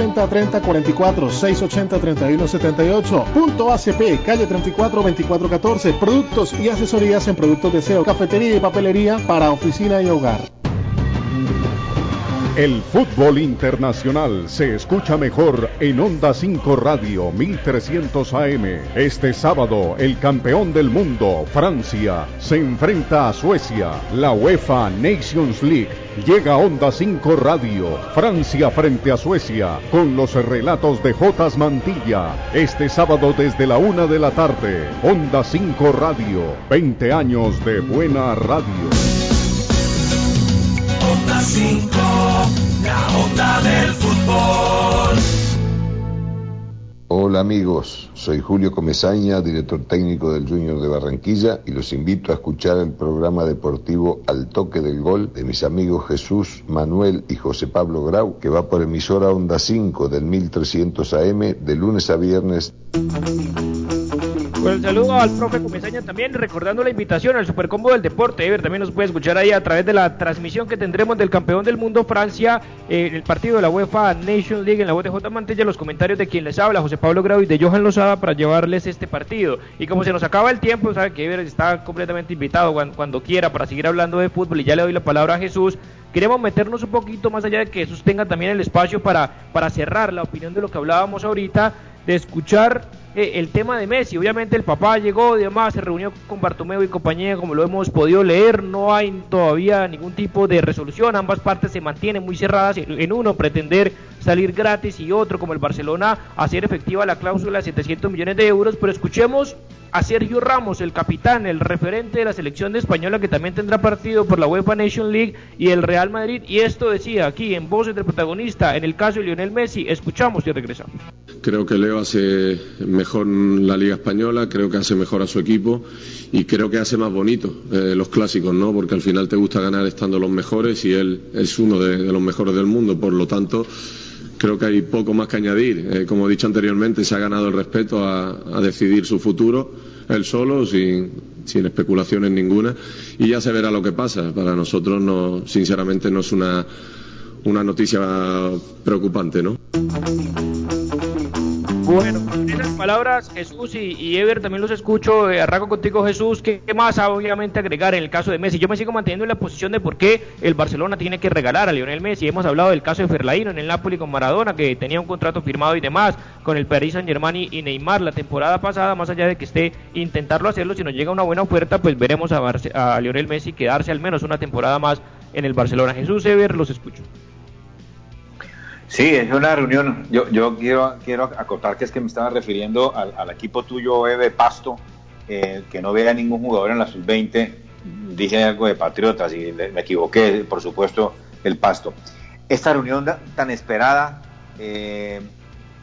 3044 680 3178 Punto ACP, calle 34 2414. Productos y asesorías en productos de SEO, cafetería y papelería para oficina y hogar. El fútbol internacional se escucha mejor en Onda 5 Radio 1300 AM. Este sábado, el campeón del mundo, Francia, se enfrenta a Suecia. La UEFA Nations League llega a Onda 5 Radio. Francia frente a Suecia con los relatos de Jotas Mantilla. Este sábado desde la una de la tarde. Onda 5 Radio. 20 años de buena radio. Onda 5, la onda del fútbol. Hola amigos, soy Julio Comesaña, director técnico del Junior de Barranquilla y los invito a escuchar el programa deportivo Al Toque del Gol de mis amigos Jesús, Manuel y José Pablo Grau, que va por emisora Onda 5 del 1300 AM de lunes a viernes. Pues el saludo al profe Comesaña también, recordando la invitación al Supercombo del Deporte. Ever también nos puede escuchar ahí a través de la transmisión que tendremos del campeón del mundo Francia eh, el partido de la UEFA Nation League en la voz de J. Mantella. Los comentarios de quien les habla, José Pablo Grau y de Johan Lozada, para llevarles este partido. Y como se nos acaba el tiempo, sabe que está completamente invitado cuando, quiera para seguir hablando de fútbol. Y ya le doy la palabra a Jesús queremos meternos un poquito más allá de que Jesús tenga también el espacio para, para cerrar la opinión de lo que hablábamos ahorita, de escuchar eh, el tema de Messi. Obviamente el papá llegó y se reunió con Bartomeu y compañía, como lo hemos podido leer, no hay todavía ningún tipo de resolución, ambas partes se mantienen muy cerradas en uno pretender salir gratis y otro como el Barcelona hacer efectiva la cláusula de 700 millones de euros, pero escuchemos a Sergio Ramos, el capitán, el referente de la selección de española que también tendrá partido por la UEFA Nation League y el Real Madrid. Y esto decía aquí en voces del protagonista, en el caso de Lionel Messi, escuchamos y regresamos. Creo que Leo hace mejor la Liga Española, creo que hace mejor a su equipo y creo que hace más bonito eh, los clásicos, ¿no? Porque al final te gusta ganar estando los mejores y él es uno de, de los mejores del mundo, por lo tanto creo que hay poco más que añadir. Eh, como he dicho anteriormente, se ha ganado el respeto a, decidir su futuro, él solo, sin, sin, especulaciones ninguna, y ya se verá lo que pasa. Para nosotros, no, sinceramente, no es una, una noticia preocupante, ¿no? Bueno, con esas palabras, Jesús y, Ever también los escucho. Eh, arranco contigo, Jesús. ¿Qué, ¿Qué, más obviamente agregar en el caso de Messi? Yo me sigo manteniendo en la posición de por qué el Barcelona tiene que regalar a Lionel Messi. Hemos hablado del caso de Ferlaino en el Napoli con Maradona, que tenía un contrato firmado y demás, con el Paris Saint Germain y, y Neymar la temporada pasada, más allá de que esté intentarlo hacerlo, si nos llega una buena oferta, pues veremos a, Barce a Lionel Messi quedarse al menos una temporada más en el Barcelona. Jesús, Ever, los escucho. Sí, es una reunión. Yo, yo quiero, quiero acotar que es que me estaba refiriendo al, equipo tuyo, de Pasto, eh, que no vea ningún jugador en la sub-20. Dije algo de Patriotas y me equivoqué, por supuesto, el Pasto. Esta reunión tan esperada eh,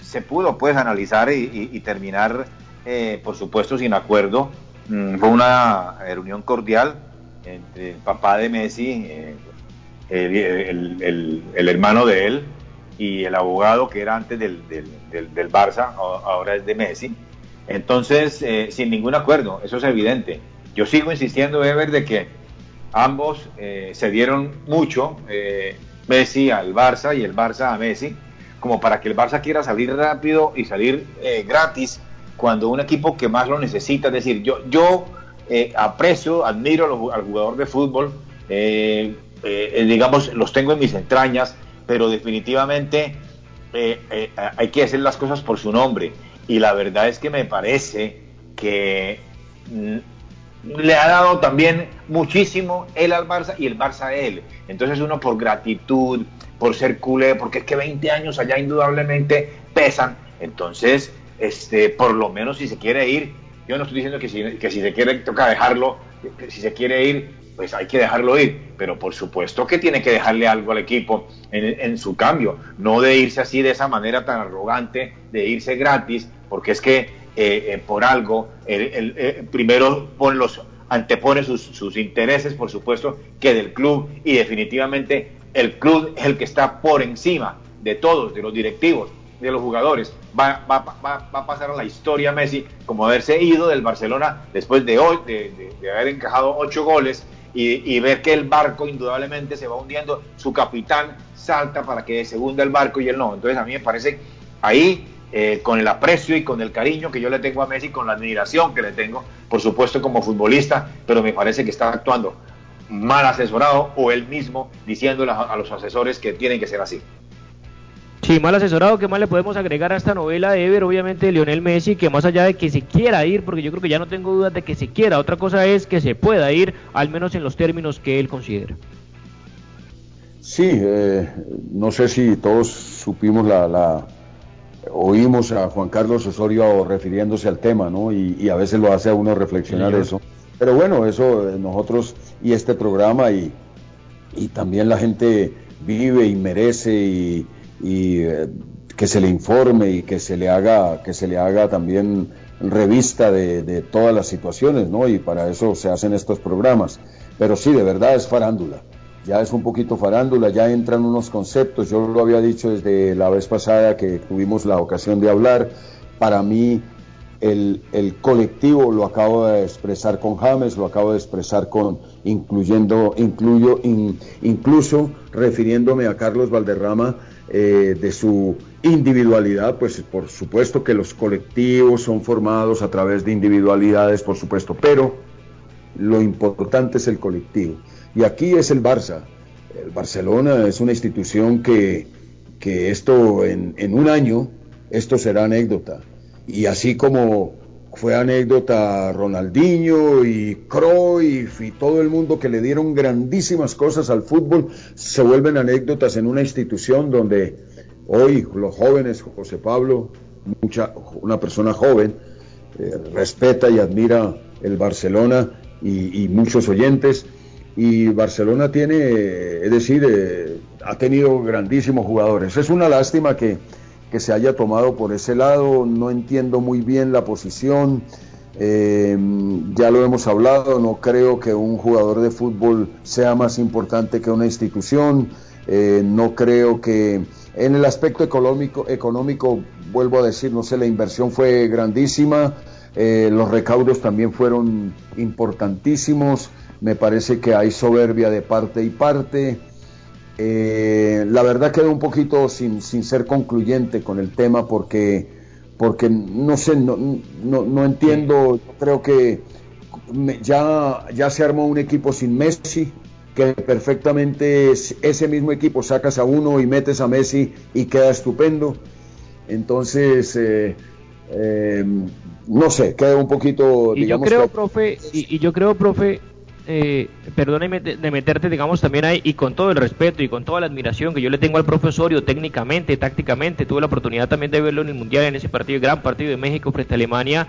se pudo pues analizar y, terminar, eh, por supuesto, sin acuerdo. Mm, fue una reunión cordial entre el papá de Messi, el, el hermano de él, y el abogado que era antes del, del, del, del Barça, ahora es de Messi. Entonces, eh, sin ningún acuerdo, eso es evidente. Yo sigo insistiendo, Ever, de que ambos eh, se dieron mucho, eh, Messi al Barça y el Barça a Messi, como para que el Barça quiera salir rápido y salir eh, gratis cuando un equipo que más lo necesita. Es decir, yo, yo aprecio, admiro al jugador de fútbol, digamos, los tengo en mis entrañas, pero definitivamente eh, eh, hay que hacer las cosas por su nombre. Y la verdad es que me parece que mm, le ha dado también muchísimo él al Barça y el Barça a él. Entonces uno por gratitud, por ser culé, porque es que 20 años allá indudablemente pesan. Entonces, este, por lo menos si se quiere ir, yo no estoy diciendo que si, que si se quiere toca dejarlo, si se quiere ir, pues hay que dejarlo ir, pero por supuesto que tiene que dejarle algo al equipo en, su cambio, no de irse así de esa manera tan arrogante, de irse gratis, porque es que eh, eh, por algo, el, eh, primero pon los, antepone sus, sus, intereses, por supuesto, que del club, y definitivamente el club es el que está por encima de todos, de los directivos, de los jugadores. Va, va, va, va, a pasar a la historia Messi como haberse ido del Barcelona después de hoy, de haber encajado ocho goles y, y, ver que el barco indudablemente se va hundiendo, su capitán salta para que se hunda el barco y él no. Entonces a mí me parece ahí, eh, con el aprecio y con el cariño que yo le tengo a Messi, con la admiración que le tengo, por supuesto como futbolista, pero me parece que está actuando mal asesorado o él mismo diciéndole a, a los asesores que tienen que ser así. Sí, mal asesorado, ¿qué más le podemos agregar a esta novela de Ever? Obviamente Lionel Messi, que más allá de que se quiera ir, porque yo creo que ya no tengo dudas de que se quiera, otra cosa es que se pueda ir, al menos en los términos que él considera. Sí, eh, no sé si todos supimos la, la, oímos a Juan Carlos Osorio refiriéndose al tema, ¿no? Y, y a veces lo hace a uno reflexionar Sí, eso. Pero bueno, eso eh, nosotros y este programa y, y también la gente vive y merece y, y, eh, que se le informe y que se le haga que se le haga también revista de, de todas las situaciones, ¿no? Y para eso se hacen estos programas. Pero sí, de verdad es farándula. Ya es un poquito farándula, ya entran unos conceptos. Yo lo había dicho desde la vez pasada que tuvimos la ocasión de hablar. Para mí, el, el, colectivo lo acabo de expresar con James, lo acabo de expresar con incluyendo, incluyo, in, incluso refiriéndome a Carlos Valderrama eh, de su individualidad, pues por supuesto que los colectivos son formados a través de individualidades, por supuesto, pero lo importante es el colectivo. Y aquí es el Barça. El Barcelona es una institución que, que esto en, en un año, esto será anécdota y así como fue anécdota Ronaldinho y Cruyff y todo el mundo que le dieron grandísimas cosas al fútbol, se vuelven anécdotas en una institución donde hoy los jóvenes, José Pablo, mucha, una persona joven, eh, respeta y admira el Barcelona y, y, muchos oyentes. Y Barcelona tiene, es decir, eh, ha tenido grandísimos jugadores. Es una lástima que, que se haya tomado por ese lado. No entiendo muy bien la posición. Eh, ya lo hemos hablado, no creo que un jugador de fútbol sea más importante que una institución. Eh, no creo que en el aspecto económico, económico, vuelvo a decir, no sé, la inversión fue grandísima. Eh, los recaudos también fueron importantísimos. Me parece que hay soberbia de parte y parte. Eh, la verdad quedó un poquito sin, sin, ser concluyente con el tema porque, porque no sé, no, no, no entiendo, creo que ya, ya se armó un equipo sin Messi, que perfectamente ese mismo equipo sacas a uno y metes a Messi y queda estupendo. Entonces, eh, eh, no sé, queda un poquito... Y digamos, yo creo, que... profe, y, y yo creo, profe, eh, de, meterte, digamos, también ahí, y con todo el respeto y con toda la admiración que yo le tengo al profesorio técnicamente, tácticamente, tuve la oportunidad también de verlo en el Mundial, en ese partido, gran partido de México frente a Alemania,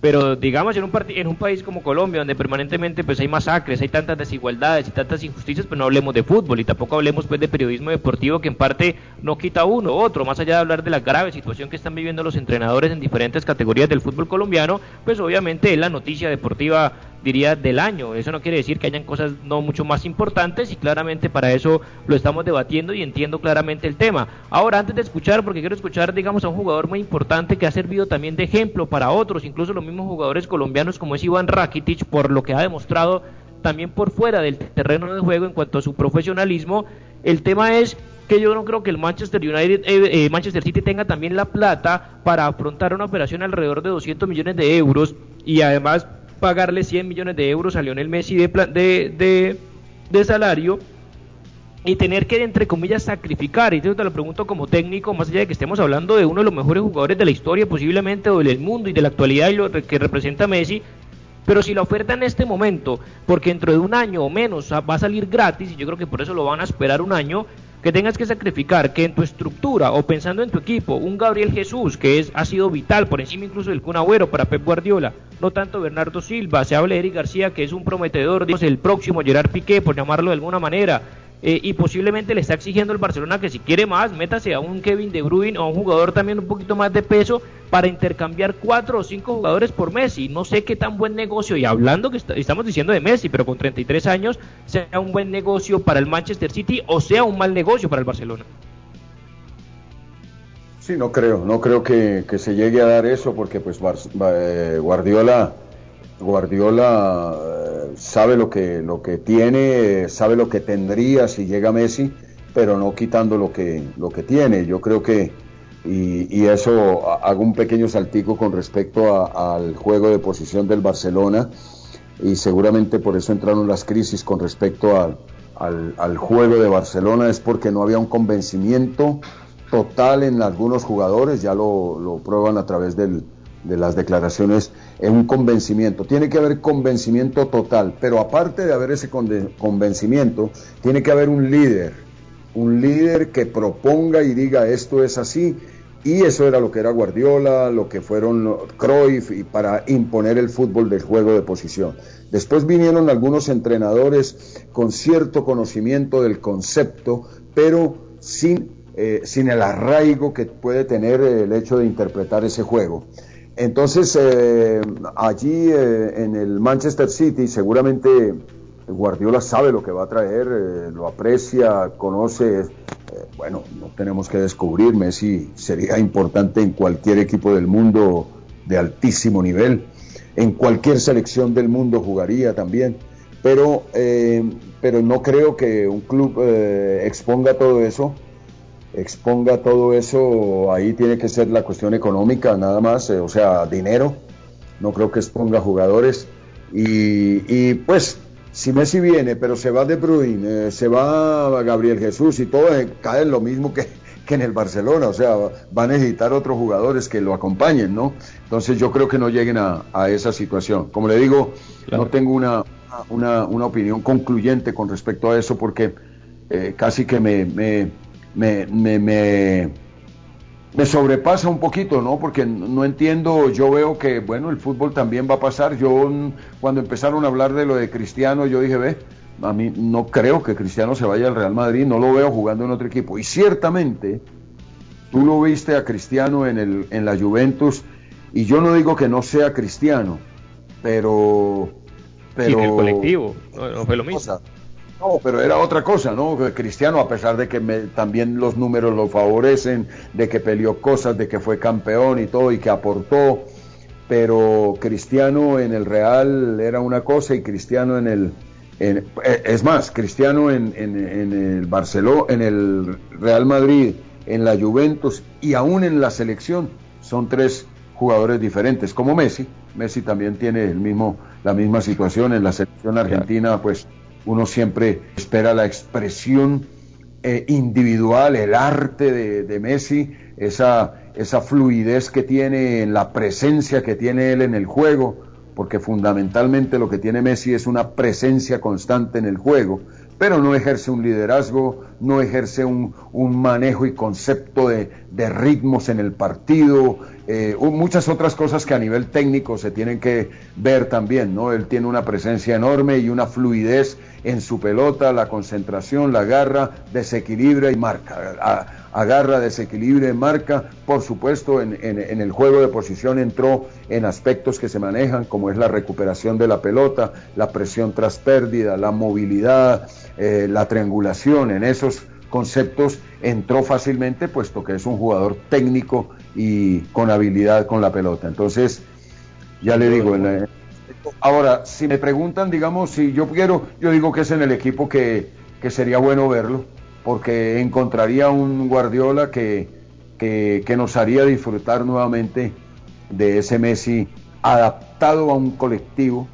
pero digamos en un, en un país como Colombia, donde permanentemente pues hay masacres, hay tantas desigualdades y tantas injusticias, pues no hablemos de fútbol y tampoco hablemos pues de periodismo deportivo que en parte no quita uno otro, más allá de hablar de la grave situación que están viviendo los entrenadores en diferentes categorías del fútbol colombiano, pues obviamente es la noticia deportiva diría del año. Eso no quiere decir que hayan cosas no mucho más importantes y claramente para eso lo estamos debatiendo y entiendo claramente el tema. Ahora, antes de escuchar, porque quiero escuchar, digamos, a un jugador muy importante que ha servido también de ejemplo para otros, incluso los mismos jugadores colombianos como es Iván Rakitic, por lo que ha demostrado también por fuera del terreno de juego en cuanto a su profesionalismo. El tema es que yo no creo que el Manchester United, eh, eh, Manchester City tenga también la plata para afrontar una operación alrededor de 200 millones de euros y además pagarle 100 millones de euros a Lionel Messi de, de, de, de salario y tener que, entre comillas, sacrificar, y te lo pregunto como técnico, más allá de que estemos hablando de uno de los mejores jugadores de la historia posiblemente, o del mundo y de la actualidad y lo que representa Messi, pero si la oferta en este momento, porque dentro de un año o menos va a salir gratis, y yo creo que por eso lo van a esperar un año, que tengas que sacrificar que en tu estructura o pensando en tu equipo, un Gabriel Jesús que es, ha sido vital por encima incluso del Kun Agüero para Pep Guardiola, no tanto Bernardo Silva, se habla de Eric García que es un prometedor, digamos, el próximo Gerard Piqué, por llamarlo de alguna manera, eh, y posiblemente le está exigiendo el Barcelona que si quiere más, métase a un Kevin De Bruyne o a un jugador también un poquito más de peso para intercambiar cuatro o cinco jugadores por Messi. No sé qué tan buen negocio, y hablando que está, estamos diciendo de Messi, pero con 33 años, sea un buen negocio para el Manchester City o sea un mal negocio para el Barcelona. Sí, no creo, no creo que, se llegue a dar eso porque pues Guardiola Guardiola eh, sabe lo que, lo que tiene, sabe lo que tendría si llega Messi, pero no quitando lo que, lo que tiene. Yo creo que, y, y eso hago un pequeño saltico con respecto al juego de posición del Barcelona. y seguramente por eso entraron las crisis con respecto al, al, juego de Barcelona, es porque no había un convencimiento total en algunos jugadores, ya lo, prueban a través del, de las declaraciones, en un convencimiento. Tiene que haber convencimiento total, pero aparte de haber ese convencimiento, tiene que haber un líder, un líder que proponga y diga esto es así y eso era lo que era Guardiola, lo que fueron Cruyff y para imponer el fútbol del juego de posición. Después vinieron algunos entrenadores con cierto conocimiento del concepto, pero sin, eh, sin el arraigo que puede tener el hecho de interpretar ese juego. Entonces, eh, allí eh, en el Manchester City, seguramente Guardiola sabe lo que va a traer, lo aprecia, conoce bueno, no tenemos que descubrir, Messi sería importante en cualquier equipo del mundo de altísimo nivel, en cualquier selección del mundo jugaría también, pero, eh, pero no creo que un club eh, exponga todo eso, exponga todo eso, ahí tiene que ser la cuestión económica nada más, eh, o sea, dinero, no creo que exponga jugadores y, y pues si Messi viene, pero se va De Bruyne, eh, se va Gabriel Jesús y todo eh, cae en lo mismo que, en el Barcelona, o sea, va a necesitar otros jugadores que lo acompañen, ¿no? Entonces yo creo que no lleguen a, esa situación. Como le digo, no tengo una, una, opinión concluyente con respecto a eso porque eh, casi que me, me, me me sobrepasa un poquito, ¿no? Porque no entiendo, yo veo que, bueno, el fútbol también va a pasar. Yo, cuando empezaron a hablar de lo de Cristiano, yo dije, ve, a mí no creo que Cristiano se vaya al Real Madrid, no lo veo jugando en otro equipo. Y ciertamente, tú lo viste a Cristiano en, el, en la Juventus, y yo no digo que no sea Cristiano, pero... pero en el colectivo, no, fue lo mismo. No, pero era otra cosa, ¿no? Cristiano, a pesar de que también los números lo favorecen, de que peleó cosas, de que fue campeón y todo, y que aportó, pero Cristiano en el Real era una cosa y Cristiano en el... Eh, es más, Cristiano en, el Barcelona, en el Real Madrid, en la Juventus y aún en la selección son tres jugadores diferentes, como Messi. Messi también tiene el mismo, la misma situación en la selección argentina, pues uno siempre espera la expresión eh, individual, el arte de, Messi, esa, esa fluidez que tiene en la presencia que tiene él en el juego, porque fundamentalmente lo que tiene Messi es una presencia constante en el juego, pero no ejerce un liderazgo, no ejerce un, manejo y concepto de, ritmos en el partido, eh, muchas otras cosas que a nivel técnico se tienen que ver también, ¿no? Él tiene una presencia enorme y una fluidez en su pelota, la concentración, la garra, desequilibra y marca. Agarra, desequilibra y marca. Por supuesto, en, el juego de posición entró en aspectos que se manejan, como es la recuperación de la pelota, la presión tras pérdida, la movilidad, eh, la triangulación. En esos conceptos entró fácilmente, puesto que es un jugador técnico y con habilidad con la pelota. Entonces, ya le digo, en Ahora, si me preguntan, digamos, si yo quiero, yo digo que es en el equipo que, sería bueno verlo, porque encontraría un Guardiola que, que, nos haría disfrutar nuevamente de ese Messi adaptado a un colectivo,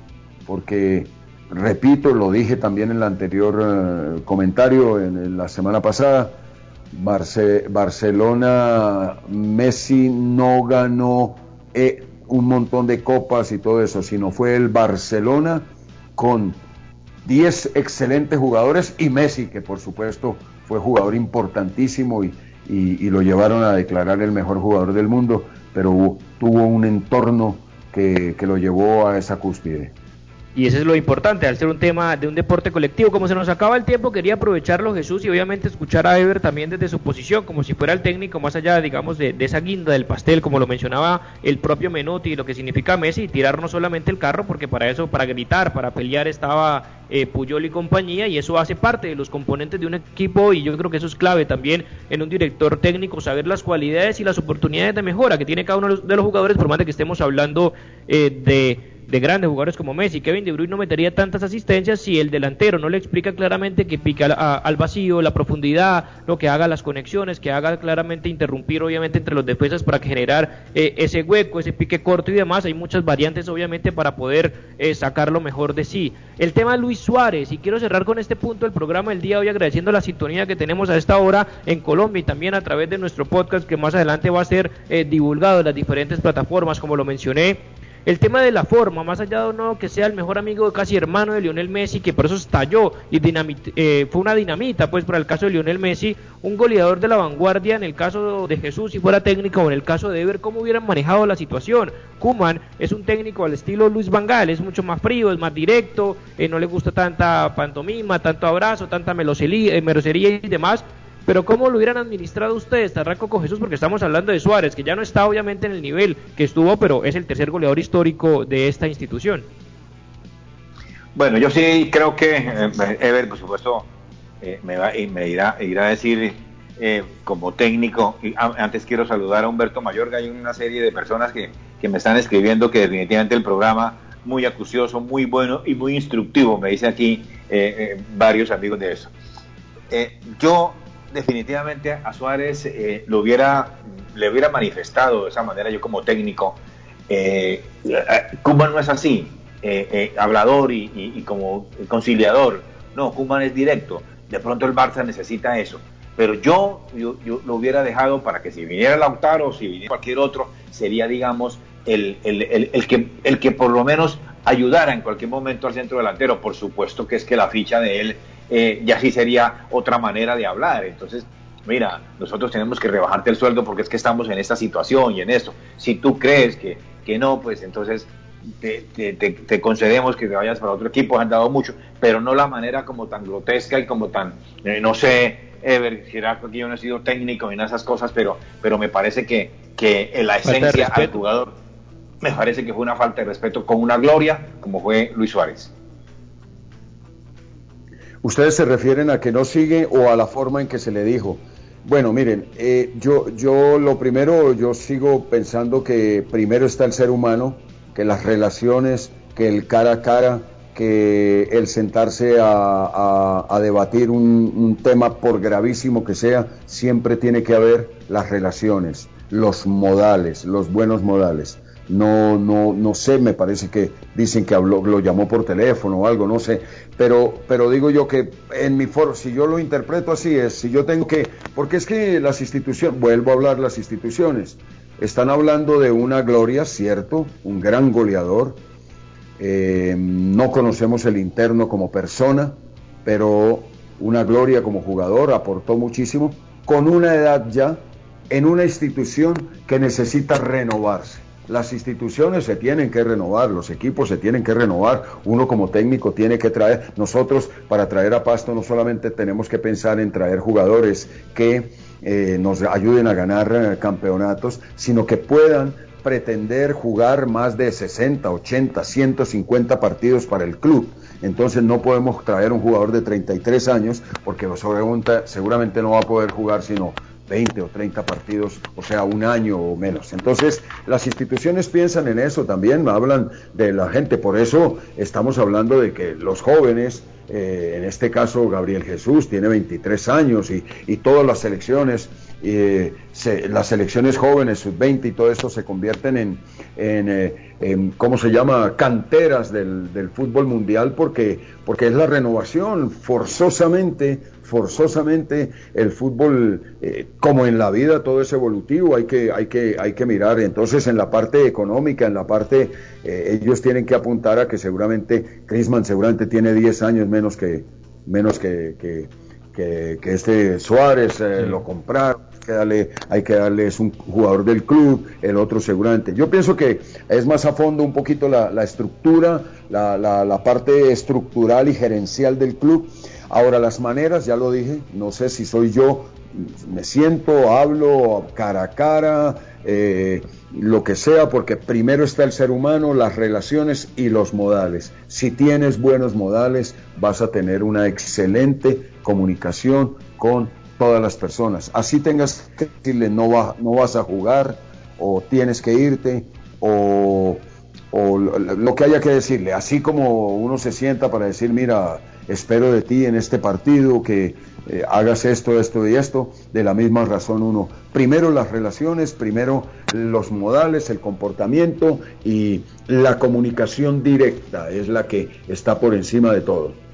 porque, repito, lo dije también en el anterior eh, comentario, en, la semana pasada, Barcelona, Messi no ganó eh, un montón de copas y todo eso, sino fue el Barcelona con 10 excelentes jugadores y Messi, que por supuesto fue jugador importantísimo y, lo llevaron a declarar el mejor jugador del mundo, pero tuvo un entorno que, que lo llevó a esa cúspide. Y eso es lo importante, al ser un tema de un deporte colectivo. Como se nos acaba el tiempo, quería aprovecharlo Jesús y obviamente escuchar a Ever también desde su posición, como si fuera el técnico más allá, digamos, de, esa guinda del pastel, como lo mencionaba el propio Menotti y lo que significa Messi, tirar no solamente el carro, porque para eso, para gritar, para pelear estaba eh, Puyol y compañía, y eso hace parte de los componentes de un equipo, y yo creo que eso es clave también en un director técnico, saber las cualidades y las oportunidades de mejora que tiene cada uno de los jugadores, por más de que estemos hablando eh, de de grandes jugadores como Messi. Kevin De Bruyne no metería tantas asistencias si el delantero no le explica claramente que pica al vacío, la profundidad, lo que haga las conexiones, que haga claramente interrumpir obviamente entre los defensas para generar eh, ese hueco, ese pique corto y demás. Hay muchas variantes obviamente para poder eh, sacar lo mejor de sí. El tema de Luis Suárez, y quiero cerrar con este punto el programa del día de hoy agradeciendo la sintonía que tenemos a esta hora en Colombia y también a través de nuestro podcast que más adelante va a ser eh, divulgado en las diferentes plataformas, como lo mencioné el tema de la forma, más allá de no que sea el mejor amigo, casi hermano de Lionel Messi, que por eso estalló y eh, fue una dinamita, pues para el caso de Lionel Messi, un goleador de la vanguardia en el caso de Jesús si fuera técnico o en el caso de Ever, cómo hubieran manejado la situación. Kuman es un técnico al estilo Luis Vangal, es mucho más frío, es más directo, eh, no le gusta tanta pantomima, tanto abrazo, tanta eh, melosería y demás, pero ¿cómo lo hubieran administrado ustedes, Tarraco con Jesús? Porque estamos hablando de Suárez, que ya no está obviamente en el nivel que estuvo, pero es el tercer goleador histórico de esta institución. Bueno, yo sí creo que eh, Ever, por supuesto, eh, me, va, y me irá, a decir eh, como técnico. Y antes quiero saludar a Humberto Mayorga. Hay una serie de personas que, que me están escribiendo que definitivamente el programa muy acucioso, muy bueno y muy instructivo, me dice aquí varios amigos de eso. yo definitivamente a Suárez eh, lo hubiera, le hubiera manifestado de esa manera yo como técnico. Eh, Kuman no es así, eh, eh, hablador y, como conciliador. No, Kuman es directo. De pronto el Barça necesita eso. Pero yo, yo, lo hubiera dejado para que si viniera Lautaro o si viniera cualquier otro, sería, digamos, el, el, el, que, el que por lo menos ayudara en cualquier momento al centro delantero. Por supuesto que es que la ficha de él eh, ya sí sería otra manera de hablar. Entonces, mira, nosotros tenemos que rebajarte el sueldo porque es que estamos en esta situación y en esto. Si tú crees que, que no, pues entonces te, concedemos que te vayas para otro equipo, han dado mucho, pero no la manera como tan grotesca y como tan, eh, no sé, Ever, si era que yo no he sido técnico en esas cosas, pero, pero me parece que, que en la esencia al jugador, me parece que fue una falta de respeto con una gloria, como fue Luis Suárez. ¿Ustedes se refieren a que no sigue o a la forma en que se le dijo? Bueno, miren, eh, yo, yo lo primero, yo sigo pensando que primero está el ser humano, que las relaciones, que el cara a cara, que el sentarse a, debatir un, un, tema, por gravísimo que sea, siempre tiene que haber las relaciones, los modales, los buenos modales no, no, no sé, me parece que dicen que habló, lo llamó por teléfono o algo, no sé, pero, pero digo yo que en mi foro, si yo lo interpreto así es, si yo tengo que, porque es que las instituciones, vuelvo a hablar las instituciones, están hablando de una gloria, cierto, un gran goleador, eh, no conocemos el interno como persona, pero una gloria como jugador, aportó muchísimo, con una edad ya, en una institución que necesita renovarse las instituciones se tienen que renovar, los equipos se tienen que renovar, uno como técnico tiene que traer, nosotros para traer a Pasto no solamente tenemos que pensar en traer jugadores que eh, nos ayuden a ganar eh, campeonatos, sino que puedan pretender jugar más de 60, 80, 150 partidos para el club. Entonces no podemos traer un jugador de 33 años porque seguramente no va a poder jugar sino 20 o 30 partidos, o sea, un año o menos. Entonces, las instituciones piensan en eso también, hablan de la gente, por eso estamos hablando de que los jóvenes, eh, en este caso Gabriel Jesús, tiene 23 años y, y todas las selecciones eh, las selecciones jóvenes, sub-20 y todo eso se convierten en, eh, en, ¿cómo se llama?, canteras del, fútbol mundial porque, porque es la renovación, forzosamente, forzosamente el fútbol, eh, como en la vida todo es evolutivo, hay que, hay que, hay que mirar, entonces en la parte económica, en la parte, ellos tienen que apuntar a que seguramente, Crisman seguramente tiene 10 años menos que, menos que, que que, este Suárez lo compraron, que darle, hay que darle, es un jugador del club, el otro seguramente. Yo pienso que es más a fondo un poquito la, estructura, la, la, parte estructural y gerencial del club. Ahora las maneras, ya lo dije, no sé si soy yo, me siento, hablo cara a cara, eh, lo que sea, porque primero está el ser humano, las relaciones y los modales. Si tienes buenos modales, vas a tener una excelente comunicación con todas las personas. Así tengas que decirle no, va, no vas a jugar o tienes que irte o, o lo que haya que decirle, así como uno se sienta para decir, mira, espero de ti en este partido que eh, hagas esto, esto y esto, de la misma razón uno, primero las relaciones, primero los modales, el comportamiento y la comunicación directa es la que está por encima de todo.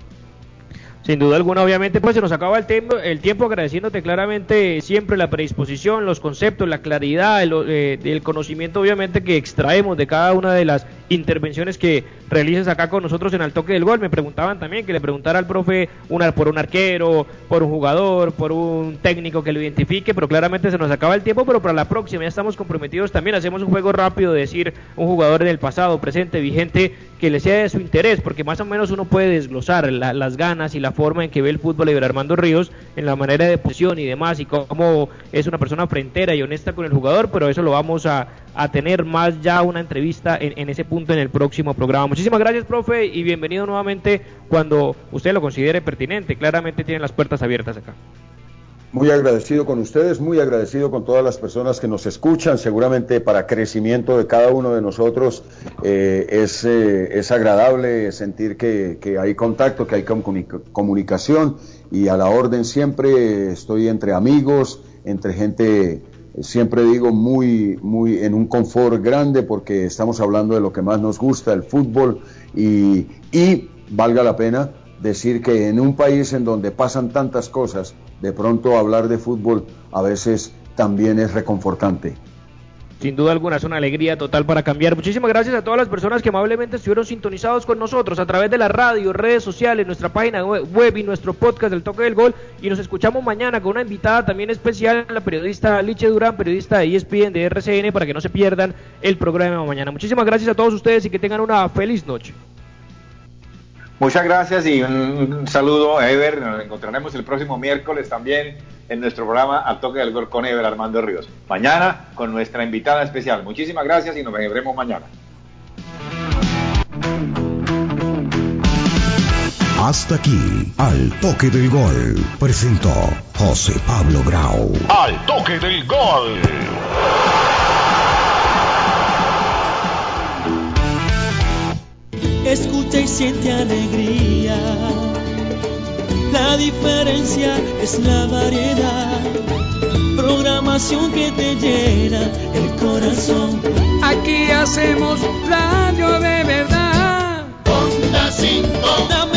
Sin duda alguna, obviamente, pues se nos acaba el tiempo, el tiempo agradeciéndote claramente siempre la predisposición, los conceptos, la claridad, el, eh, el, conocimiento, obviamente, que extraemos de cada una de las intervenciones que realizas acá con nosotros en el toque del gol. Me preguntaban también que le preguntara al profe una, por un arquero, por un jugador, por un técnico que lo identifique, pero claramente se nos acaba el tiempo, pero para la próxima ya estamos comprometidos también. Hacemos un juego rápido de decir un jugador del pasado, presente, vigente, que le sea de su interés, porque más o menos uno puede desglosar las ganas y la forma en que ve el fútbol de Armando Ríos, en la manera de posición y demás, y cómo es una persona frentera y honesta con el jugador, pero eso lo vamos a, tener más ya una entrevista en, en, ese punto en el próximo programa. Muchísimas gracias, profe, y bienvenido nuevamente cuando usted lo considere pertinente. Claramente tienen las puertas abiertas acá. Muy agradecido con ustedes, muy agradecido con todas las personas que nos escuchan. Seguramente para crecimiento de cada uno de nosotros eh, es, eh, es, agradable sentir que, que, hay contacto, que hay comunicación y a la orden siempre estoy entre amigos, entre gente, siempre digo, muy, muy en un confort grande porque estamos hablando de lo que más nos gusta, el fútbol y, y valga la pena decir que en un país en donde pasan tantas cosas, de pronto hablar de fútbol a veces también es reconfortante. Sin duda alguna es una alegría total para cambiar. Muchísimas gracias a todas las personas que amablemente estuvieron sintonizados con nosotros a través de la radio, redes sociales, nuestra página web y nuestro podcast del Toque del Gol. Y nos escuchamos mañana con una invitada también especial, la periodista Liche Durán, periodista de ESPN de RCN, para que no se pierdan el programa mañana. Muchísimas gracias a todos ustedes y que tengan una feliz noche. Muchas gracias y un, saludo a Ever. Nos encontraremos el próximo miércoles también en nuestro programa Al Toque del Gol con Ever Armando Ríos. Mañana con nuestra invitada especial. Muchísimas gracias y nos veremos mañana. Hasta aquí, Al Toque del Gol, presentó José Pablo Grau. Al Toque del Gol. Escucha y siente alegría. La diferencia es la variedad, programación que te llena el corazón. Aquí hacemos radio de verdad. Onda 5